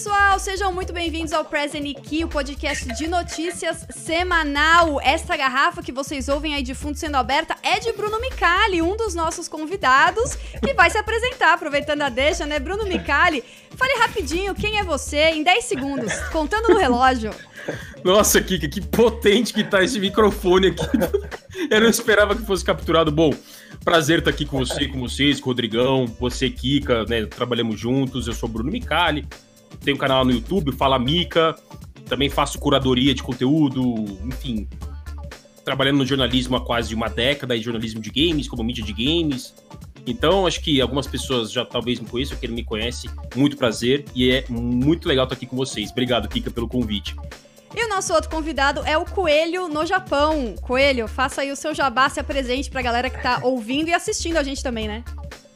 pessoal, sejam muito bem-vindos ao Present Key, o podcast de notícias semanal. Esta garrafa que vocês ouvem aí de fundo sendo aberta é de Bruno Micali, um dos nossos convidados, que vai se apresentar, aproveitando a deixa, né? Bruno Micali, fale rapidinho quem é você em 10 segundos, contando no relógio. Nossa, Kika, que potente que tá esse microfone aqui. Eu não esperava que fosse capturado. Bom, prazer estar aqui com você, com vocês, com o Rodrigão, você, Kika, né? Trabalhamos juntos. Eu sou Bruno Micali, tenho um canal no YouTube, Fala Mica, também faço curadoria de conteúdo, enfim. Trabalhando no jornalismo há quase uma década, e jornalismo de games, como mídia de games. Então, acho que algumas pessoas já talvez me conheçam, quem não me conhece, muito prazer e é muito legal estar aqui com vocês. Obrigado, Kika, pelo convite. E o nosso outro convidado é o Coelho no Japão. Coelho, faça aí o seu jabá, se apresente pra galera que tá ouvindo e assistindo a gente também, né?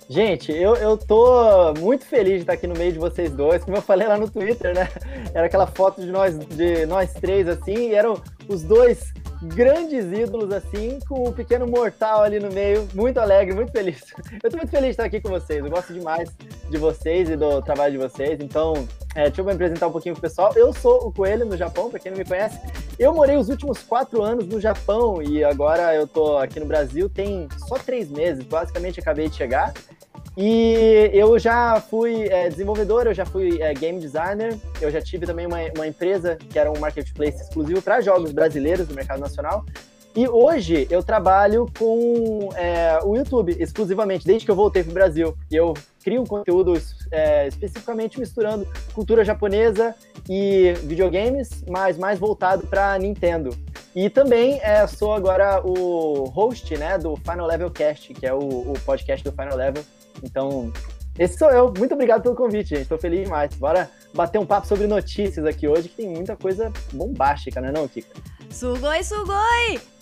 Gente, eu, eu tô muito feliz de estar aqui no meio de vocês dois. Como eu falei lá no Twitter, né? Era aquela foto de nós, de nós três, assim, e eram os dois grandes ídolos, assim, com o pequeno mortal ali no meio. Muito alegre, muito feliz. Eu tô muito feliz de estar aqui com vocês. Eu gosto demais de vocês e do trabalho de vocês. Então, é, deixa eu me apresentar um pouquinho pro pessoal. Eu sou o Coelho no Japão, para quem não me conhece. Eu morei os últimos quatro anos no Japão e agora eu tô aqui no Brasil tem só três meses, basicamente acabei de chegar. E eu já fui é, desenvolvedor, eu já fui é, game designer, eu já tive também uma, uma empresa que era um marketplace exclusivo para jogos brasileiros do mercado nacional. E hoje eu trabalho com é, o YouTube exclusivamente, desde que eu voltei para o Brasil. Eu crio um conteúdo é, especificamente misturando cultura japonesa e videogames, mas mais voltado para Nintendo. E também é, sou agora o host né, do Final Level Cast, que é o, o podcast do Final Level então, esse sou eu. Muito obrigado pelo convite, gente. Estou feliz demais. Bora bater um papo sobre notícias aqui hoje, que tem muita coisa bombástica, né não, Kika? Sugoi, sugoi!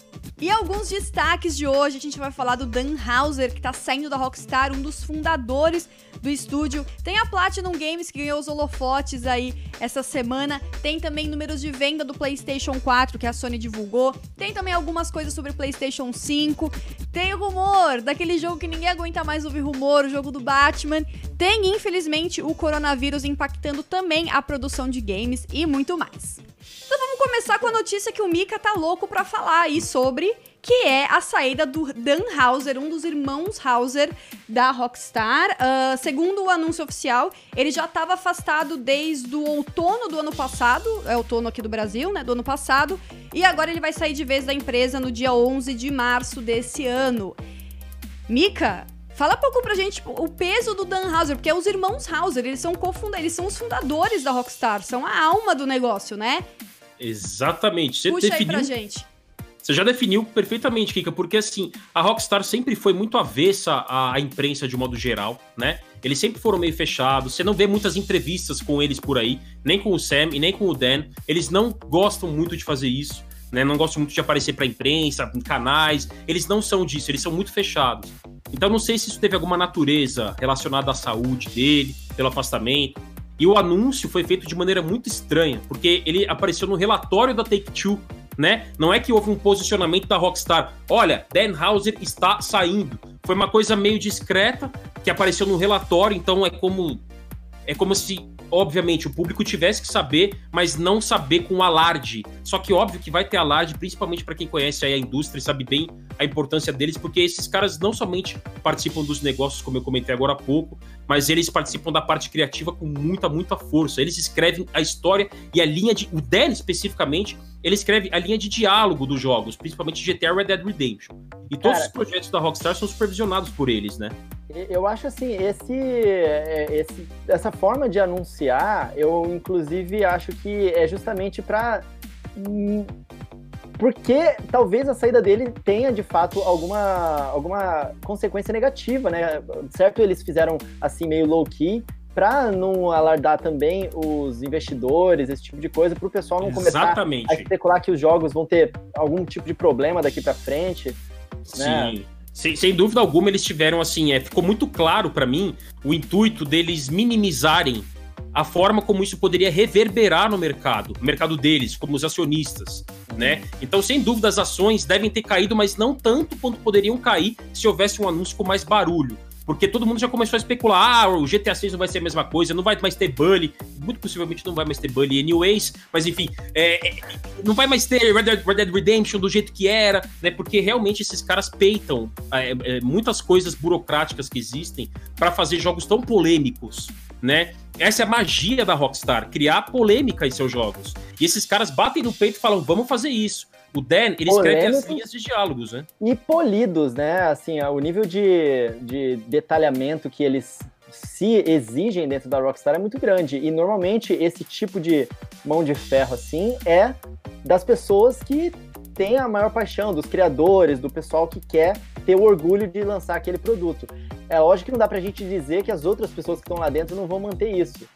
E alguns destaques de hoje, a gente vai falar do Dan Hauser, que tá saindo da Rockstar, um dos fundadores do estúdio. Tem a Platinum Games, que ganhou os holofotes aí essa semana. Tem também números de venda do PlayStation 4, que a Sony divulgou. Tem também algumas coisas sobre o PlayStation 5. Tem o rumor daquele jogo que ninguém aguenta mais ouvir rumor, o jogo do Batman. Tem, infelizmente, o coronavírus impactando também a produção de games e muito mais. Começar com a notícia que o Mika tá louco para falar aí sobre que é a saída do Dan Hauser, um dos irmãos Hauser da Rockstar. Uh, segundo o anúncio oficial, ele já estava afastado desde o outono do ano passado, é outono aqui do Brasil, né, do ano passado, e agora ele vai sair de vez da empresa no dia 11 de março desse ano. Mika, Fala um pouco pra gente o peso do Dan Hauser, porque é os irmãos Hauser, eles são eles são os fundadores da Rockstar, são a alma do negócio, né? Exatamente. Você Puxa definiu... aí pra gente. Você já definiu perfeitamente, Kika, porque assim, a Rockstar sempre foi muito avessa à, imprensa de modo geral, né? Eles sempre foram meio fechados, você não vê muitas entrevistas com eles por aí, nem com o Sam e nem com o Dan. Eles não gostam muito de fazer isso, né? Não gostam muito de aparecer pra imprensa, em canais. Eles não são disso, eles são muito fechados. Então não sei se isso teve alguma natureza relacionada à saúde dele, pelo afastamento. E o anúncio foi feito de maneira muito estranha, porque ele apareceu no relatório da Take-Two né? Não é que houve um posicionamento da Rockstar. Olha, Dan Hauser está saindo. Foi uma coisa meio discreta que apareceu no relatório, então é como é como se obviamente, o público tivesse que saber, mas não saber com alarde. Só que óbvio que vai ter alarde, principalmente para quem conhece a indústria e sabe bem a importância deles, porque esses caras não somente participam dos negócios, como eu comentei agora há pouco, mas eles participam da parte criativa com muita, muita força. Eles escrevem a história e a linha de. O Dan, especificamente, ele escreve a linha de diálogo dos jogos, principalmente GTA Red Dead Redemption. E todos Cara, os projetos da Rockstar são supervisionados por eles, né? Eu acho assim, esse, é, esse, essa forma de anunciar, eu inclusive acho que é justamente para hum, porque talvez a saída dele tenha de fato alguma, alguma consequência negativa, né? Certo, eles fizeram assim meio low key para não alardar também os investidores, esse tipo de coisa, para o pessoal não Exatamente. começar a especular que os jogos vão ter algum tipo de problema daqui para frente. Né? Sim. Né? Sem, sem, dúvida alguma, eles tiveram assim, é, ficou muito claro para mim o intuito deles minimizarem a forma como isso poderia reverberar no mercado, no mercado deles, como os acionistas, né? Então, sem dúvida, as ações devem ter caído, mas não tanto quanto poderiam cair se houvesse um anúncio com mais barulho. Porque todo mundo já começou a especular, ah, o GTA 6 não vai ser a mesma coisa, não vai mais ter bully, muito possivelmente não vai mais ter bully anyways, mas enfim, é, é, não vai mais ter Red Dead, Red Dead, Redemption do jeito que era, né, porque realmente esses caras peitam é, é muitas coisas burocráticas que existem para fazer jogos tão polêmicos, né? Essa é a magia da Rockstar, criar polêmica em seus jogos. E esses caras batem no peito e falam, vamos fazer isso. O Dan, ele escreve as linhas de diálogos, né? E polidos, né? Assim, o nível de, de detalhamento que eles se exigem dentro da Rockstar é muito grande. E normalmente esse tipo de mão de ferro, assim, é das pessoas que têm a maior paixão, dos criadores, do pessoal que quer ter o orgulho de lançar aquele produto. É lógico que não dá pra gente dizer que as outras pessoas que estão lá dentro não vão manter isso.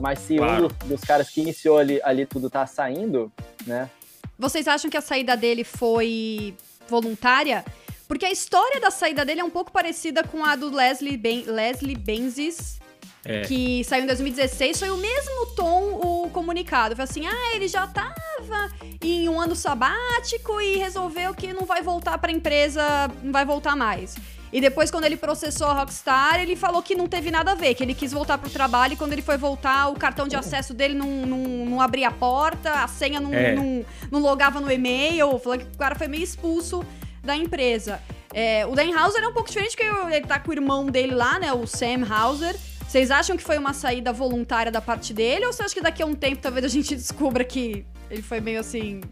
Mas se claro. um dos, dos caras que iniciou ali, ali tudo tá saindo, né? Vocês acham que a saída dele foi voluntária? Porque a história da saída dele é um pouco parecida com a do Leslie, ben Leslie Benzes, é. que saiu em 2016. Foi o mesmo tom o comunicado. Foi assim: ah, ele já tava em um ano sabático e resolveu que não vai voltar pra empresa, não vai voltar mais. E depois, quando ele processou a Rockstar, ele falou que não teve nada a ver, que ele quis voltar pro trabalho e quando ele foi voltar, o cartão de acesso dele não, não, não abria a porta, a senha não, é. não, não logava no e-mail. Falou que o cara foi meio expulso da empresa. É, o Dan Hauser é um pouco diferente, porque ele tá com o irmão dele lá, né? O Sam Hauser. Vocês acham que foi uma saída voluntária da parte dele? Ou você acha que daqui a um tempo talvez a gente descubra que ele foi meio assim.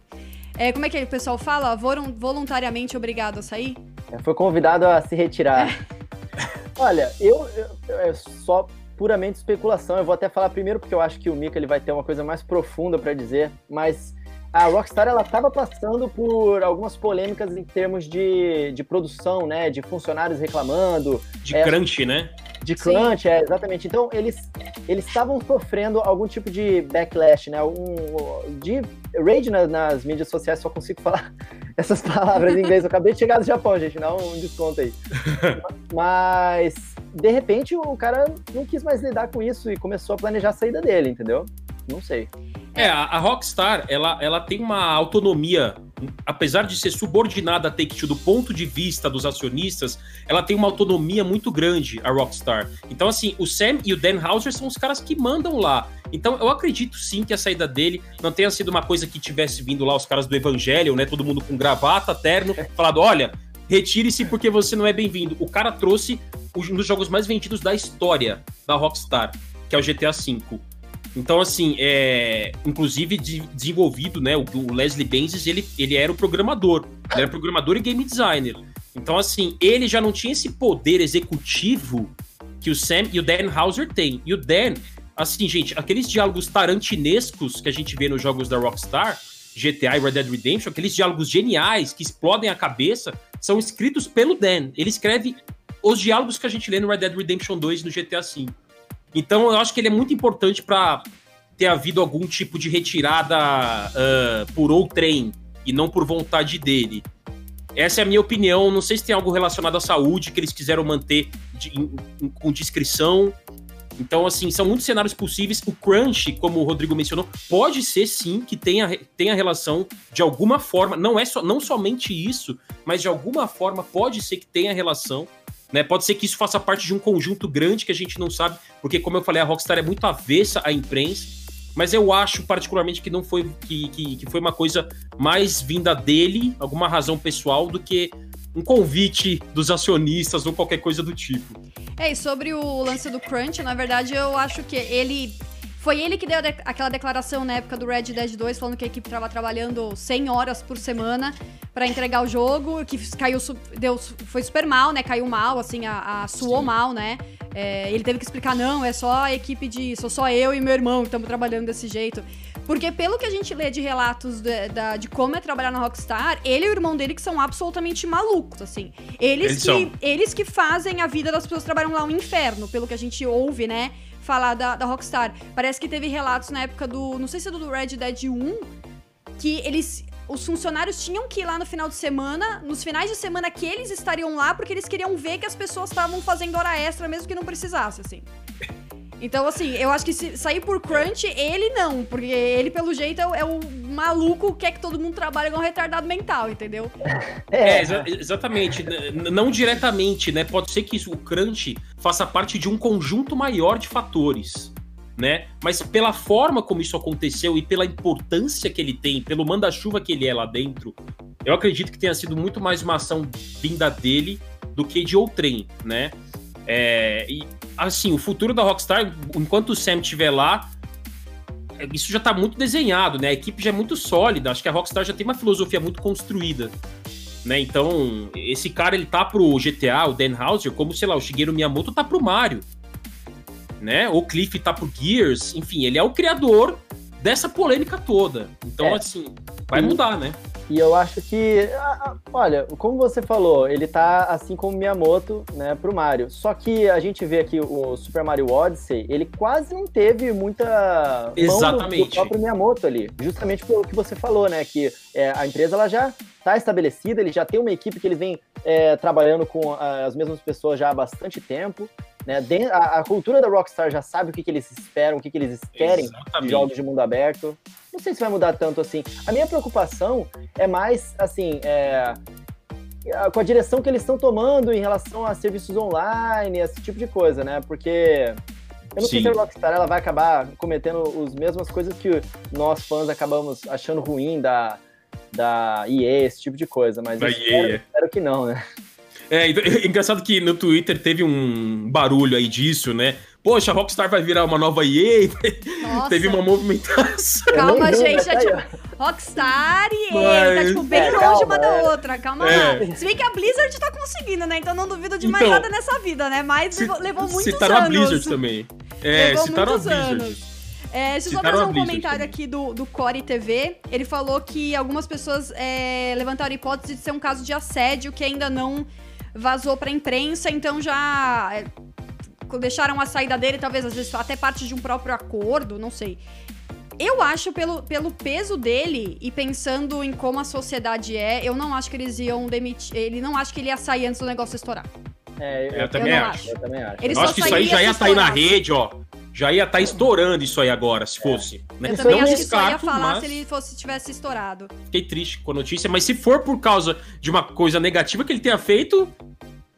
É, como é que o pessoal fala? Voluntariamente obrigado a sair? É, foi convidado a se retirar. Olha, eu, eu, é só puramente especulação. Eu vou até falar primeiro porque eu acho que o Mika ele vai ter uma coisa mais profunda para dizer, mas a Rockstar ela estava passando por algumas polêmicas em termos de, de produção, né, de funcionários reclamando, de é, crunch, né? De crunch, Sim. é, exatamente. Então, eles eles estavam sofrendo algum tipo de backlash, né? Um, de rage nas, nas mídias sociais, só consigo falar essas palavras em inglês. Eu acabei de chegar do Japão, gente, dá um desconto aí. Mas, de repente, o cara não quis mais lidar com isso e começou a planejar a saída dele, entendeu? Não sei. É, a Rockstar, ela, ela tem uma autonomia, apesar de ser subordinada a Take-Two do ponto de vista dos acionistas, ela tem uma autonomia muito grande, a Rockstar. Então, assim, o Sam e o Dan Houser são os caras que mandam lá. Então, eu acredito sim que a saída dele não tenha sido uma coisa que tivesse vindo lá os caras do Evangelho, né? Todo mundo com gravata, terno, falado, olha, retire-se porque você não é bem-vindo. O cara trouxe um dos jogos mais vendidos da história da Rockstar, que é o GTA V. Então, assim, é, inclusive de, desenvolvido, né? O, o, Leslie Benzies, ele, ele era o programador. Ele era programador e game designer. Então, assim, ele já não tinha esse poder executivo que o Sam e o Dan Hauser têm. E o Dan, assim, gente, aqueles diálogos tarantinescos que a gente vê nos jogos da Rockstar, GTA e Red Dead Redemption, aqueles diálogos geniais que explodem a cabeça, são escritos pelo Dan. Ele escreve os diálogos que a gente lê no Red Dead Redemption 2 e no GTA V. Então eu acho que ele é muito importante para ter havido algum tipo de retirada uh, por outrem e não por vontade dele. Essa é a minha opinião. Não sei se tem algo relacionado à saúde que eles quiseram manter de, em, em, com discrição. Então, assim, são muitos cenários possíveis. O crunch, como o Rodrigo mencionou, pode ser sim que tenha, tenha relação de alguma forma. Não é só, não somente isso, mas de alguma forma pode ser que tenha relação né? Pode ser que isso faça parte de um conjunto grande que a gente não sabe, porque, como eu falei, a Rockstar é muito avessa à imprensa, mas eu acho particularmente que não foi que, que, que foi uma coisa mais vinda dele, alguma razão pessoal, do que um convite dos acionistas ou qualquer coisa do tipo. É, e sobre o lance do Crunch, na verdade, eu acho que ele foi ele que deu aquela declaração na época do Red Dead 2, falando que a equipe estava trabalhando 100 horas por semana para entregar o jogo, que caiu, deu, foi super mal, né? Caiu mal, assim, a, a suou Sim. mal, né? É, ele teve que explicar, não, é só a equipe de. Sou só eu e meu irmão que estamos trabalhando desse jeito. Porque pelo que a gente lê de relatos de, de, de, como é trabalhar na Rockstar, ele e o irmão dele que são absolutamente malucos, assim. Eles, eles que, são. eles que fazem a vida das pessoas que trabalham lá um inferno, pelo que a gente ouve, né? Falar da, da Rockstar. Parece que teve relatos na época do. Não sei se é do Red Dead 1, que eles. Os funcionários tinham que ir lá no final de semana, nos finais de semana que eles estariam lá, porque eles queriam ver que as pessoas estavam fazendo hora extra, mesmo que não precisasse, assim. Então, assim, eu acho que se sair por crunch, ele não, porque ele, pelo jeito, é o, é o maluco quer que todo mundo trabalhe com um retardado mental, entendeu? É, é exa exatamente. não diretamente, né? Pode ser que isso, o crunch faça parte de um conjunto maior de fatores. Né? Mas pela forma como isso aconteceu e pela importância que ele tem, pelo manda-chuva que ele é lá dentro, eu acredito que tenha sido muito mais uma ação vinda dele do que de outrem, né? É, e assim, o futuro da Rockstar, enquanto o Sam estiver lá, isso já está muito desenhado, né? A equipe já é muito sólida. Acho que a Rockstar já tem uma filosofia muito construída. Né? Então, esse cara ele tá pro GTA, o Dan Houser, como, sei lá, o Shigeru Miyamoto tá pro Mario. Né? O Cliff tá pro Gears, enfim, ele é o criador dessa polêmica toda. Então, é. assim, vai mudar, né? E eu acho que, olha, como você falou, ele tá assim como Miyamoto, né, pro Mario. Só que a gente vê aqui o Super Mario Odyssey, ele quase não teve muita Exatamente. mão do, do próprio Miyamoto ali. Justamente pelo que você falou, né, que é, a empresa ela já tá estabelecida, ele já tem uma equipe que eles vem é, trabalhando com as mesmas pessoas já há bastante tempo. Né? A, a, cultura da Rockstar já sabe o que, que eles esperam, o que, que eles querem Exatamente. de jogos de mundo aberto. Não sei se vai mudar tanto assim. A minha preocupação é mais, assim, é, com a direção que eles estão tomando em relação a serviços online, esse tipo de coisa, né? Porque eu não Sim. sei se a Rockstar ela vai acabar cometendo as mesmas coisas que nós fãs acabamos achando ruim da, da EA, esse tipo de coisa, mas espero, é. espero que não, né? É, então, é, engraçado que no Twitter teve um barulho aí disso, né? Poxa, a Rockstar vai virar uma nova EA. Nossa. Teve uma movimentação. Calma, gente. É tipo, Rockstar e EA. Mas... Tá, tipo, bem é, longe calma, uma da é. outra. Calma é. lá. Se bem que a Blizzard tá conseguindo, né? Então não duvido de mais então, nada nessa vida, né? Mas se, levou, levou muitos citaram anos. Citaram a Blizzard também. É, levou citaram a Blizzard. Anos. É, deixa eu só fazer um comentário também. aqui do, do Core TV. Ele falou que algumas pessoas é, levantaram a hipótese de ser um caso de assédio que ainda não vazou pra imprensa, então já é, deixaram a saída dele, talvez às vezes até parte de um próprio acordo, não sei. Eu acho, pelo, pelo peso dele e pensando em como a sociedade é, eu não acho que eles iam demitir. Ele não acho que ele ia sair antes do negócio estourar. É, eu, eu, também, eu acho. eu também acho. Ele eu acho que isso aí já ia sair na rede, ó. Já ia estar tá estourando isso aí agora, se fosse. É. Né? Eu também acho que só ia falar mas... se ele fosse tivesse estourado. Fiquei triste com a notícia, mas se for por causa de uma coisa negativa que ele tenha feito,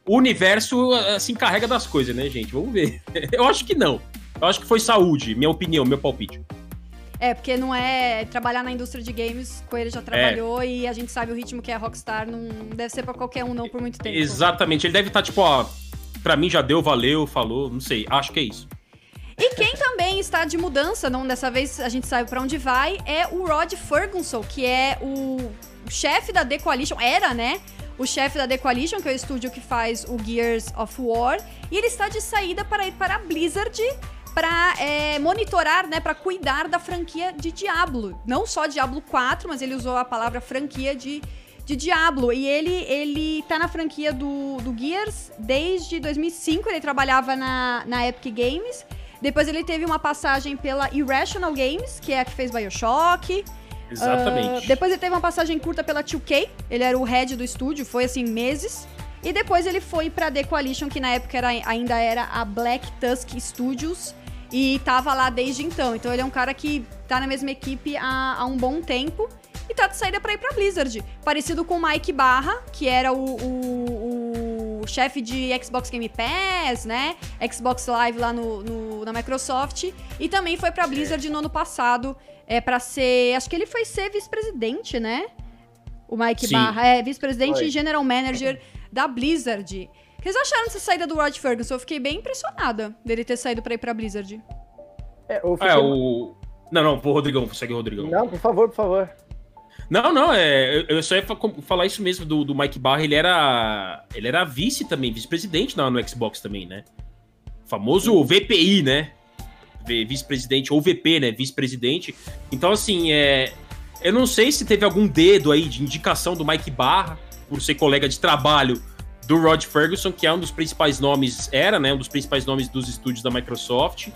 o universo uh, se encarrega das coisas, né, gente? Vamos ver. Eu acho que não. Eu acho que foi saúde, minha opinião, meu palpite. É, porque não é trabalhar na indústria de games, com ele já trabalhou é. e a gente sabe o ritmo que é a Rockstar, não deve ser para qualquer um não por muito tempo. Exatamente, ele deve estar tá, tipo, ó, pra mim já deu, valeu, falou, não sei, acho que é isso. E quem também está de mudança, não dessa vez a gente sabe para onde vai, é o Rod Ferguson, que é o chefe da The Coalition, era, né? O chefe da The Coalition, que é o estúdio que faz o Gears of War, e ele está de saída para ir para a Blizzard para é, monitorar, né, para cuidar da franquia de Diablo. Não só Diablo 4, mas ele usou a palavra franquia de, de Diablo. E ele, ele tá na franquia do, do Gears desde 2005, ele trabalhava na, na Epic Games. Depois ele teve uma passagem pela Irrational Games, que é a que fez Bioshock. Exatamente. Uh, depois ele teve uma passagem curta pela 2K, ele era o head do estúdio, foi assim, meses. E depois ele foi pra The Coalition, que na época era, ainda era a Black Tusk Studios, e tava lá desde então. Então ele é um cara que tá na mesma equipe há, há um bom tempo e tá de saída pra ir pra Blizzard. Parecido com o Mike Barra, que era o, o, o chefe de Xbox Game Pass, né? Xbox Live lá no, no, na Microsoft. E também foi pra Blizzard no ano passado. É para ser. Acho que ele foi ser vice-presidente, né? O Mike Sim. Barra. É, vice-presidente e general manager da Blizzard. O que vocês acharam dessa saída do Rod Ferguson? Eu fiquei bem impressionada dele ter saído pra ir pra Blizzard. É, fiquei... é o. Não, não, pô, Rodrigão, segue o Rodrigão. Não, por favor, por favor. Não, não, é, eu só ia falar isso mesmo do, do Mike Barra, ele era ele era vice também, vice-presidente no, no Xbox também, né? Famoso VPI, né? Vice-presidente, ou VP, né? Vice-presidente. Então, assim, é, eu não sei se teve algum dedo aí de indicação do Mike Barra, por ser colega de trabalho do Rod Ferguson, que é um dos principais nomes, era, né? Um dos principais nomes dos estúdios da Microsoft.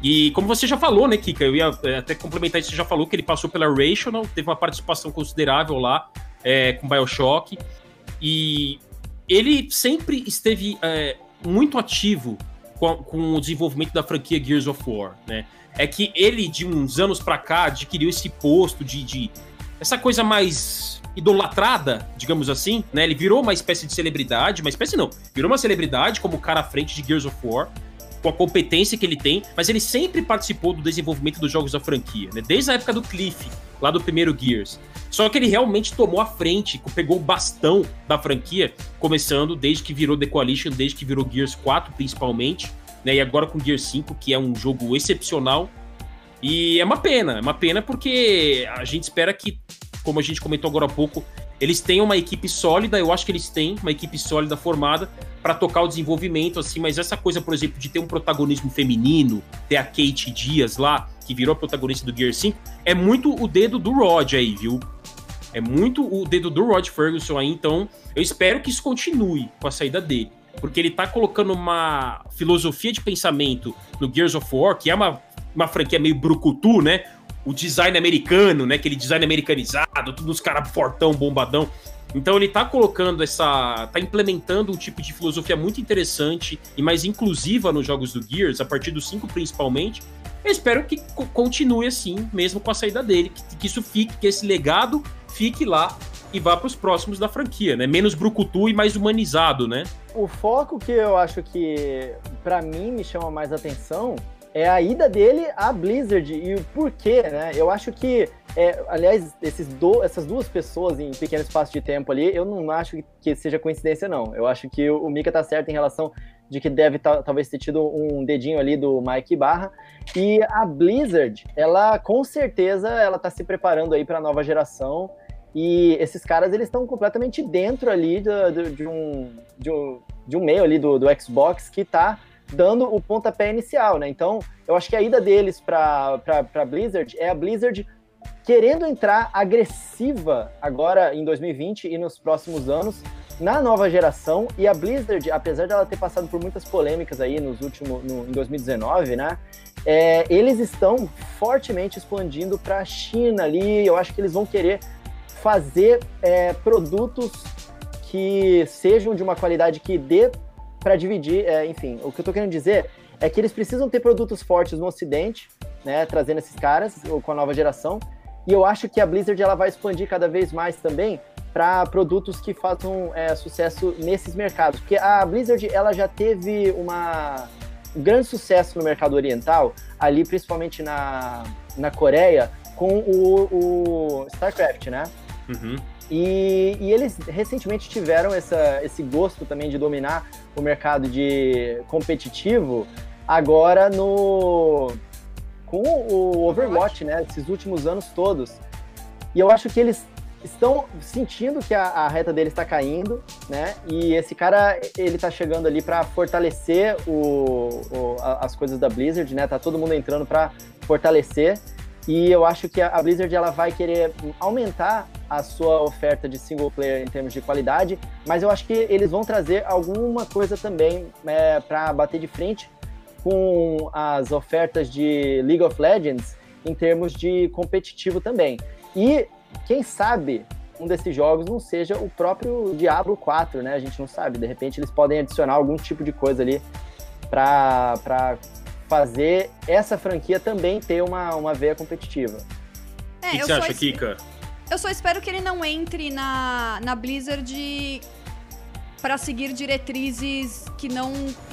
E como você já falou, né, Kika? Eu ia é, até complementar isso, você já falou que ele passou pela Rational, teve uma participação considerável lá é, com Bioshock. E ele sempre esteve é, muito ativo com, com o desenvolvimento da franquia Gears of War, né? É que ele, de uns anos para cá, adquiriu esse posto de, de essa coisa mais idolatrada, digamos assim, né? Ele virou uma espécie de celebridade, uma espécie não, virou uma celebridade como cara à frente de Gears of War, com a competência que ele tem, mas ele sempre participou do desenvolvimento dos jogos da franquia, né? Desde a época do Cliff, lá do primeiro Gears. Só que ele realmente tomou a frente, pegou o bastão da franquia, começando desde que virou The Coalition, desde que virou Gears 4 principalmente, né? E agora com Gears 5, que é um jogo excepcional. E é uma pena, é uma pena porque a gente espera que, como a gente comentou agora há pouco, eles têm uma equipe sólida, eu acho que eles têm uma equipe sólida formada para tocar o desenvolvimento, assim, mas essa coisa, por exemplo, de ter um protagonismo feminino, ter a Kate Dias lá, que virou a protagonista do Gear 5, é muito o dedo do Rod aí, viu? É muito o dedo do Rod Ferguson aí, então eu espero que isso continue com a saída dele. Porque ele tá colocando uma filosofia de pensamento no Gears of War, que é uma, uma franquia meio brucutu, né? o design americano, né? Aquele design americanizado, tudo os caras fortão, bombadão. Então ele tá colocando essa. tá implementando um tipo de filosofia muito interessante e mais inclusiva nos jogos do Gears, a partir do 5 principalmente. Eu espero que continue assim, mesmo com a saída dele, que, que isso fique, que esse legado fique lá e vá para os próximos da franquia, né? Menos brucutu e mais humanizado, né? O foco que eu acho que para mim me chama mais atenção é a ida dele à Blizzard e o porquê, né? Eu acho que, é, aliás, esses do, essas duas pessoas em pequeno espaço de tempo ali, eu não acho que seja coincidência, não. Eu acho que o, Mika tá certo em relação de que deve talvez ter tido um dedinho ali do Mike Barra. E a Blizzard, ela com certeza ela tá se preparando aí para a nova geração. E esses caras eles estão completamente dentro ali de, um, de, um, de um meio ali do, do Xbox que tá dando o pontapé inicial, né? Então, eu acho que a ida deles para Blizzard é a Blizzard querendo entrar agressiva agora em 2020 e nos próximos anos na nova geração e a Blizzard, apesar dela ter passado por muitas polêmicas aí nos últimos, no, em 2019, né? É, eles estão fortemente expandindo para a China ali. Eu acho que eles vão querer fazer é, produtos que sejam de uma qualidade que dê para dividir, é, enfim, o que eu tô querendo dizer é que eles precisam ter produtos fortes no Ocidente, né, trazendo esses caras com a nova geração. E eu acho que a Blizzard ela vai expandir cada vez mais também para produtos que façam é, sucesso nesses mercados, porque a Blizzard ela já teve uma um grande sucesso no mercado oriental, ali principalmente na, na Coreia, com o, o StarCraft, né? Uhum. E, e, eles recentemente tiveram essa, esse gosto também de dominar o mercado de competitivo agora no com o Overwatch, né? Esses últimos anos todos. E eu acho que eles estão sentindo que a, a reta deles está caindo, né? E esse cara ele tá chegando ali para fortalecer o, o, as coisas da Blizzard, né? Tá todo mundo entrando para fortalecer. E eu acho que a Blizzard ela vai querer aumentar a sua oferta de single player em termos de qualidade, mas eu acho que eles vão trazer alguma coisa também é, para bater de frente com as ofertas de League of Legends em termos de competitivo também. E quem sabe um desses jogos não seja o próprio Diablo 4, né? A gente não sabe. De repente eles podem adicionar algum tipo de coisa ali para fazer essa franquia também ter uma, uma veia competitiva. É, o que, que você acha, Kika? Eu só espero que ele não entre na, na Blizzard para seguir diretrizes que não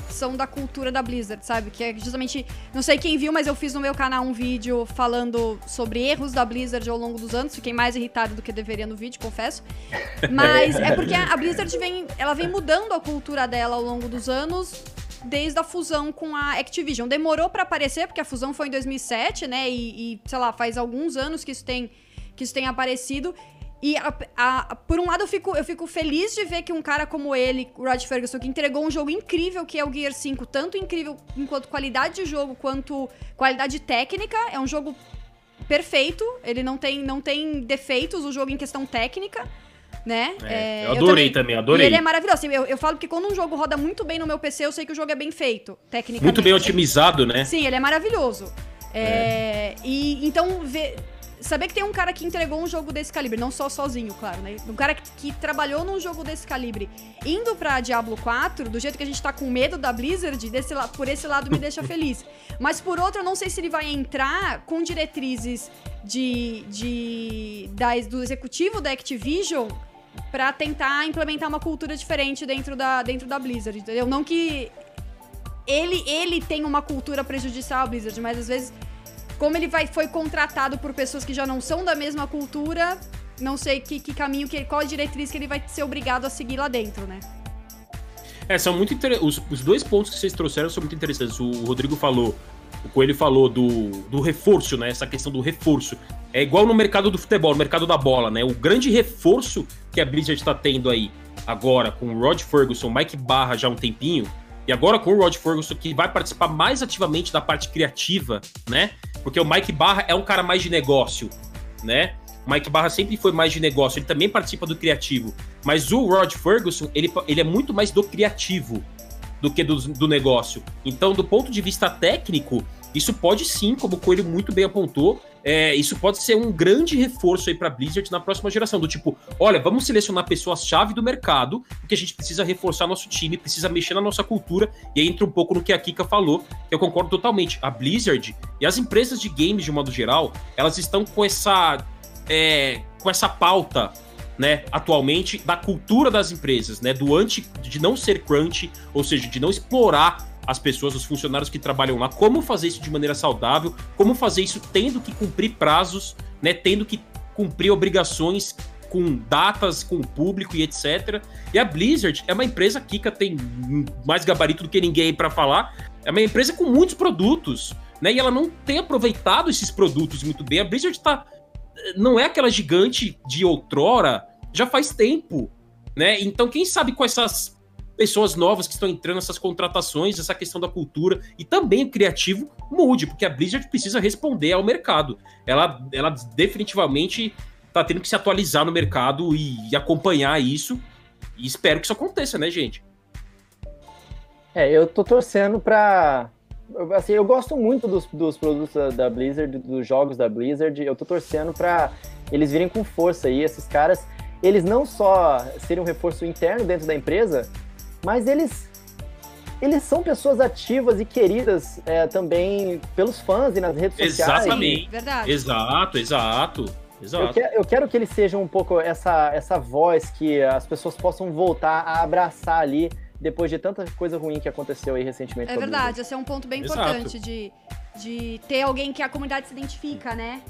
são da cultura da Blizzard, sabe? Que é justamente. Não sei quem viu, mas eu fiz no meu canal um vídeo falando sobre erros da Blizzard ao longo dos anos. Fiquei mais irritado do que deveria no vídeo, confesso. Mas é porque a Blizzard vem. Ela vem mudando a cultura dela ao longo dos anos. Desde a fusão com a Activision. Demorou para aparecer, porque a fusão foi em 2007, né? E, e, sei lá, faz alguns anos que isso tem que isso tenha aparecido. E a, a, por um lado eu fico, eu fico feliz de ver que um cara como ele, Rod Ferguson, que entregou um jogo incrível que é o Gear 5, tanto incrível enquanto qualidade de jogo quanto qualidade técnica, é um jogo perfeito, ele não tem, não tem defeitos, o jogo em questão técnica. Né? É, é, eu adorei eu também, também, adorei. E ele é maravilhoso. Assim, eu, eu falo que quando um jogo roda muito bem no meu PC, eu sei que o jogo é bem feito, tecnicamente. Muito bem otimizado, né? Sim, ele é maravilhoso. É. é. E então, ver, saber que tem um cara que entregou um jogo desse calibre, não só sozinho, claro, né? Um cara que, que trabalhou num jogo desse calibre, indo pra Diablo 4, do jeito que a gente tá com medo da Blizzard, desse, por esse lado me deixa feliz. Mas por outro, eu não sei se ele vai entrar com diretrizes de, de da, do executivo da Activision para tentar implementar uma cultura diferente dentro da, dentro da Blizzard, entendeu? Não que ele, ele tenha uma cultura prejudicial à Blizzard, mas às vezes como ele vai, foi contratado por pessoas que já não são da mesma cultura, não sei que, que caminho, que, qual a diretriz que ele vai ser obrigado a seguir lá dentro, né? É, são muito inter... os, os dois pontos que vocês trouxeram são muito interessantes. O Rodrigo falou, o Coelho falou do, do reforço, né? Essa questão do reforço. É igual no mercado do futebol, no mercado da bola, né? O grande reforço que a Blizzard está tendo aí agora com o Rod Ferguson, Mike Barra já há um tempinho, e agora com o Rod Ferguson, que vai participar mais ativamente da parte criativa, né? Porque o Mike Barra é um cara mais de negócio, né? O Mike Barra sempre foi mais de negócio, ele também participa do criativo. Mas o Rod Ferguson, ele, ele é muito mais do criativo do que do, do negócio. Então, do ponto de vista técnico, isso pode sim, como o Coelho muito bem apontou, é, isso pode ser um grande reforço aí para Blizzard na próxima geração. Do tipo, olha, vamos selecionar pessoas-chave do mercado, porque a gente precisa reforçar nosso time, precisa mexer na nossa cultura. E aí entra um pouco no que a Kika falou, eu concordo totalmente. A Blizzard e as empresas de games, de modo geral, elas estão com essa, é, com essa pauta né, atualmente da cultura das empresas, né, do anti de não ser crunch, ou seja, de não explorar as pessoas, os funcionários que trabalham lá, como fazer isso de maneira saudável, como fazer isso tendo que cumprir prazos, né, tendo que cumprir obrigações com datas, com o público e etc. E a Blizzard é uma empresa, Kika tem mais gabarito do que ninguém para falar, é uma empresa com muitos produtos, né, e ela não tem aproveitado esses produtos muito bem. A Blizzard tá não é aquela gigante de outrora, já faz tempo, né? Então, quem sabe com essas pessoas novas que estão entrando nessas contratações, essa questão da cultura e também o criativo mude, porque a Blizzard precisa responder ao mercado. Ela, ela definitivamente está tendo que se atualizar no mercado e, e acompanhar isso. E espero que isso aconteça, né, gente? É, eu tô torcendo para assim, eu gosto muito dos, dos produtos da, da, Blizzard, dos jogos da Blizzard. Eu tô torcendo para eles virem com força aí, esses caras. Eles não só serem um reforço interno dentro da empresa, mas eles eles são pessoas ativas e queridas é, também pelos fãs e nas redes sociais. Exatamente. Verdade. Exato, exato. Exato. Eu, quero, eu quero que eles sejam um pouco essa, essa voz que as pessoas possam voltar a abraçar ali depois de tanta coisa ruim que aconteceu aí recentemente. É verdade, esse é um ponto bem importante de, de ter alguém que a comunidade se identifica, né?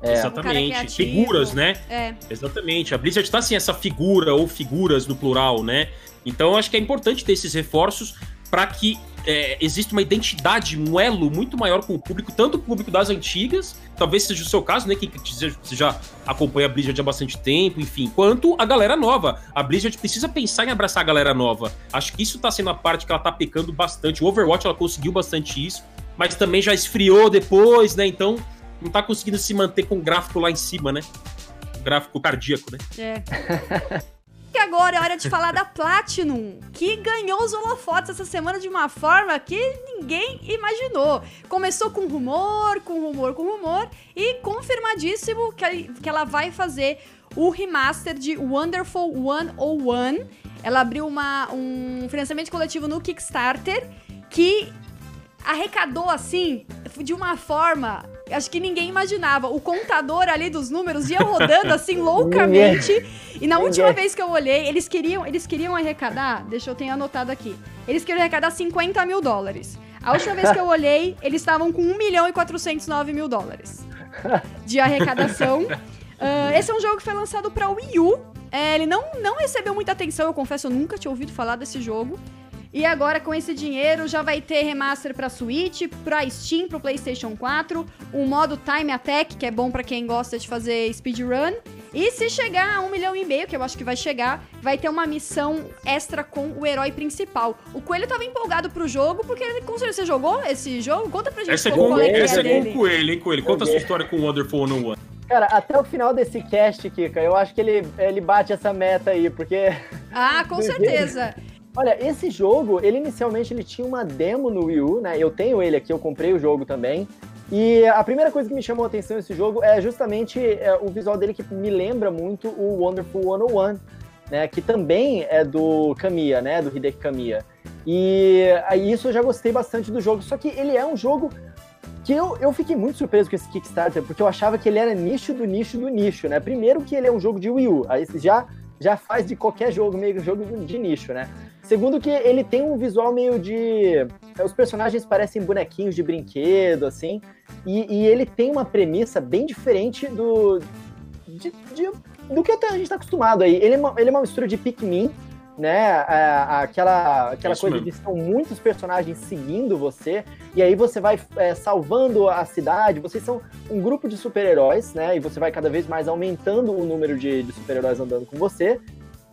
É. Exatamente. Um Figuras, né? É. Exatamente. A Blizzard tá assim, essa figura ou figuras no plural, né? Então, acho que é importante ter esses reforços para que é, exista uma identidade, um elo muito maior com o público, tanto o público das antigas, talvez seja o seu caso, né? Que você já acompanha a Blizzard há bastante tempo, enfim, quanto a galera nova. A Blizzard precisa pensar em abraçar a galera nova. Acho que isso tá sendo a parte que ela tá pecando bastante. O Overwatch ela conseguiu bastante isso, mas também já esfriou depois, né? Então não tá conseguindo se manter com o gráfico lá em cima, né? O gráfico cardíaco, né? É. Agora é hora de falar da Platinum, que ganhou os holofotes essa semana de uma forma que ninguém imaginou. Começou com rumor, com rumor, com rumor, e confirmadíssimo que, que ela vai fazer o remaster de Wonderful 101. Ela abriu uma, um financiamento coletivo no Kickstarter que arrecadou assim de uma forma acho que ninguém imaginava. O contador ali dos números ia rodando assim loucamente. E na última vez que eu olhei, eles queriam, eles queriam arrecadar, deixa eu ter anotado aqui. Eles queriam arrecadar 50 mil dólares. A última vez que eu olhei, eles estavam com 1 milhão e 409 mil dólares de arrecadação. Uh, esse é um jogo que foi lançado para Wii U. É, ele não, não recebeu muita atenção, eu confesso, eu nunca tinha ouvido falar desse jogo. E agora com esse dinheiro já vai ter remaster para Switch, para Steam, para PlayStation 4, um modo Time Attack, que é bom para quem gosta de fazer speedrun. E se chegar a um milhão e meio, que eu acho que vai chegar, vai ter uma missão extra com o herói principal. O Coelho tava empolgado pro jogo, porque ele, com certeza, você jogou esse jogo? Conta pra gente essa é com, é essa é com o Coelho, hein, Coelho? Conta a sua história com o Wonderful 101. Cara, até o final desse cast, Kika, eu acho que ele, ele bate essa meta aí, porque... Ah, com certeza. Olha, esse jogo, ele inicialmente ele tinha uma demo no Wii U, né? Eu tenho ele aqui, eu comprei o jogo também. E a primeira coisa que me chamou a atenção nesse jogo é justamente é, o visual dele que me lembra muito o Wonderful 101, né, que também é do Kamiya, né, do Hideki Kamiya. E aí isso eu já gostei bastante do jogo, só que ele é um jogo que eu, eu fiquei muito surpreso com esse Kickstarter, porque eu achava que ele era nicho do nicho do nicho, né? Primeiro que ele é um jogo de Wii U, aí já, já faz de qualquer jogo meio jogo de nicho, né? Segundo que ele tem um visual meio de... Os personagens parecem bonequinhos de brinquedo, assim, e, e ele tem uma premissa bem diferente do... De, de, do que a gente está acostumado aí. Ele é, uma, ele é uma mistura de Pikmin, né? aquela aquela coisa mesmo. de são muitos personagens seguindo você, e aí você vai é, salvando a cidade. Vocês são um grupo de super-heróis, né? E você vai cada vez mais aumentando o número de, de super-heróis andando com você.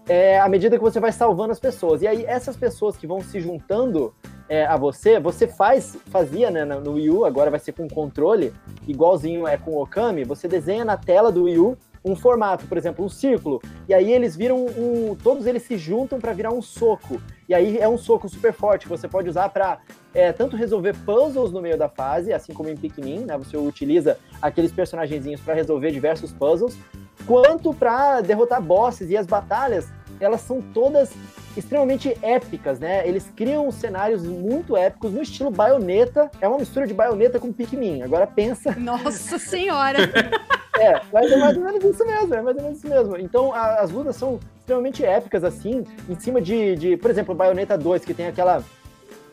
É, à medida que você vai salvando as pessoas. E aí, essas pessoas que vão se juntando é, a você, você faz, fazia né, no Wii U, agora vai ser com controle, igualzinho é com o Okami, você desenha na tela do Wii U um formato, por exemplo, um círculo, e aí eles viram um, todos eles se juntam para virar um soco. E aí é um soco super forte que você pode usar para é, tanto resolver puzzles no meio da fase, assim como em Pikmin, né? Você utiliza aqueles personagenzinhos para resolver diversos puzzles, quanto para derrotar bosses e as batalhas, elas são todas extremamente épicas, né? Eles criam cenários muito épicos no estilo baioneta. É uma mistura de baioneta com Pikmin. Agora pensa. Nossa senhora! É, mas é mais ou menos isso mesmo, é mais ou menos isso mesmo. Então a, as lutas são extremamente épicas, assim, em cima de, de por exemplo, Bayonetta 2, que tem aquela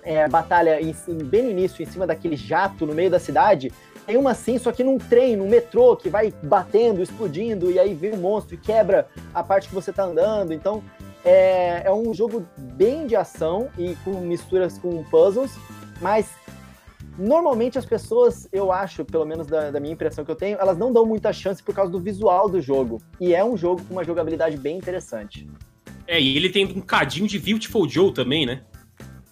é, batalha em, bem no início, em cima daquele jato no meio da cidade. Tem uma assim, só que num trem, num metrô, que vai batendo, explodindo, e aí vem um monstro e quebra a parte que você tá andando. Então, é, é um jogo bem de ação e com misturas com puzzles, mas Normalmente as pessoas, eu acho, pelo menos da, da, minha impressão que eu tenho, elas não dão muita chance por causa do visual do jogo. E é um jogo com uma jogabilidade bem interessante. É, e ele tem um cadinho de Beautiful Joe também, né?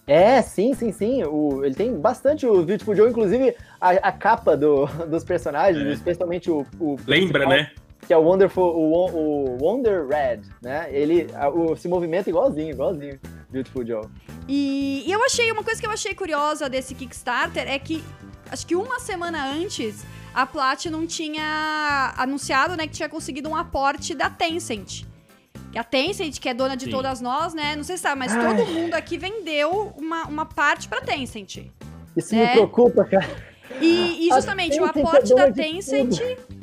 É, sim, sim, sim. O, ele tem bastante o Beautiful Joe, inclusive a, a capa do, dos personagens, é. especialmente o, o Lembra, né? Que é o Wonderful, o, o Wonder Red, né? Ele o, se movimenta igualzinho, igualzinho. Beautiful Joe. E, e eu achei, uma coisa que eu achei curiosa desse Kickstarter é que, acho que uma semana antes, a Platinum tinha anunciado, né, que tinha conseguido um aporte da Tencent. A Tencent, que é dona de Sim. todas nós, né? Não sei se sabe, mas Ai. todo mundo aqui vendeu uma, uma parte pra Tencent. Isso né? me preocupa, cara. E, e justamente, o é aporte da Tencent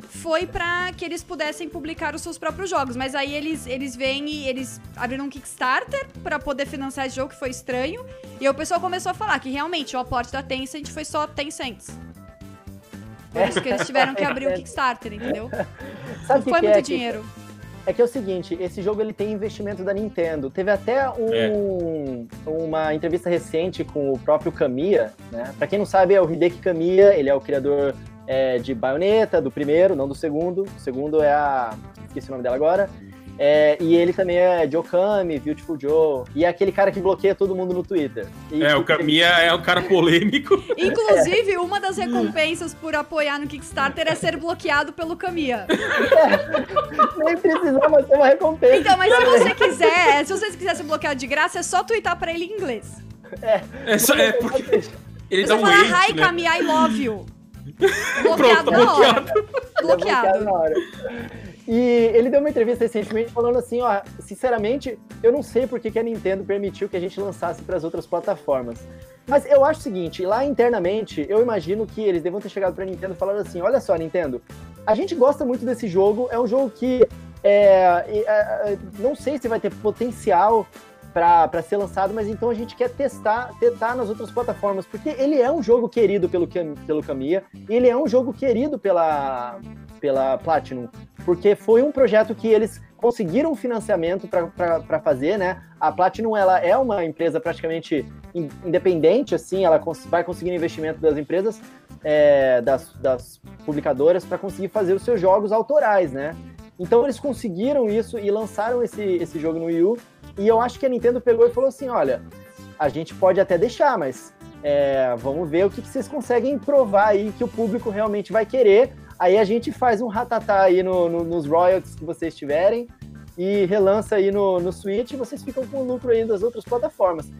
foi para que eles pudessem publicar os seus próprios jogos. Mas aí eles, eles vêm e eles abriram um Kickstarter para poder financiar esse jogo, que foi estranho. E aí o pessoal começou a falar que realmente o aporte da Tencent foi só Tencent. Por isso que eles tiveram que abrir o Kickstarter, entendeu? Sabe Não foi muito é dinheiro. É que é o seguinte, esse jogo ele tem investimento da Nintendo. Teve até um, é. Uma entrevista recente com o próprio Kamiya, né? Pra quem não sabe, é o Hideki Kamiya, ele é o criador é, de Bayonetta, do primeiro, não do segundo. O segundo é a. esqueci o nome dela agora. É, e ele também é de Okami, Beautiful Joe. E é aquele cara que bloqueia todo mundo no Twitter. E, é, o Kamiya é um cara polêmico. Inclusive, uma das recompensas por apoiar no Kickstarter é ser bloqueado pelo Kamiya. É, nem precisava ser uma recompensa. Então, mas se você quiser, se você quiser ser bloqueado de graça, é só twittar pra ele em inglês. É, é, só, é porque... Ele dá um fala, hi, né? Kamiya, I love you. Bloqueado Pronto, na bloqueado. hora. bloqueado. na hora. E ele deu uma entrevista recentemente falando assim, ó, sinceramente, eu não sei porque que a Nintendo permitiu que a gente lançasse para as outras plataformas. Mas eu acho o seguinte, lá internamente, eu imagino que eles devam ter chegado para a Nintendo falando assim, olha só, Nintendo, a gente gosta muito desse jogo, é um jogo que é, é, é não sei se vai ter potencial para ser lançado, mas então a gente quer testar, tentar nas outras plataformas, porque ele é um jogo querido pelo, pelo Kamiya, ele é um jogo querido pela, pela Platinum, porque foi um projeto que eles conseguiram financiamento para fazer, né? A Platinum ela é uma empresa praticamente independente, assim, ela vai conseguir investimento das empresas, é, das, das publicadoras, para conseguir fazer os seus jogos autorais, né? Então eles conseguiram isso e lançaram esse, esse jogo no Wii U e eu acho que a Nintendo pegou e falou assim: olha, a gente pode até deixar, mas é, vamos ver o que, que, vocês conseguem provar aí que o público realmente vai querer. Aí a gente faz um ratatá aí no, no, nos royalties que vocês tiverem e relança aí no, no Switch e vocês ficam com o lucro aí das outras plataformas.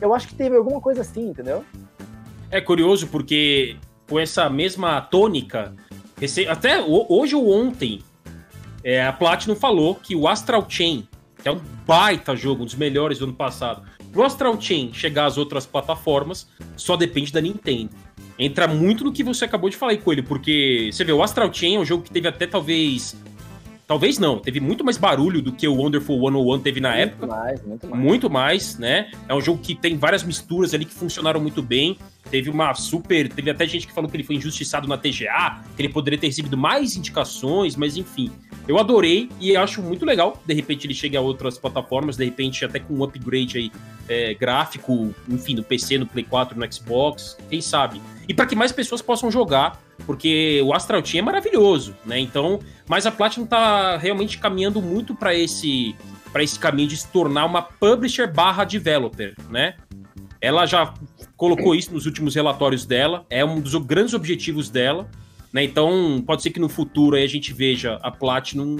Eu acho que teve alguma coisa assim, entendeu? É curioso porque com essa mesma tônica. Até hoje ou ontem, é, a Platinum falou que o Astral Chain, que é um baita jogo, um dos melhores do ano passado, pro Astral Chain chegar às outras plataformas, só depende da Nintendo. Entra muito no que você acabou de falar aí, Coelho, porque você vê, o Astral Chain é um jogo que teve até talvez Talvez não, teve muito mais barulho do que o Wonderful 101 teve na muito época. Mais, muito mais. Muito mais, né? É um jogo que tem várias misturas ali que funcionaram muito bem. Teve uma super. Teve até gente que falou que ele foi injustiçado na TGA, que ele poderia ter recebido mais indicações, mas enfim. Eu adorei e acho muito legal. De repente ele chegue a outras plataformas, de repente até com um upgrade aí é, gráfico, enfim, no PC, no Play 4, no Xbox, quem sabe. E para que mais pessoas possam jogar, porque o Astral Team é maravilhoso, né? Então, mas a Platinum tá realmente caminhando muito para esse para esse caminho de se tornar uma publisher barra developer, né? Ela já colocou isso nos últimos relatórios dela, é um dos grandes objetivos dela. Né? Então, pode ser que no futuro a gente veja a Platinum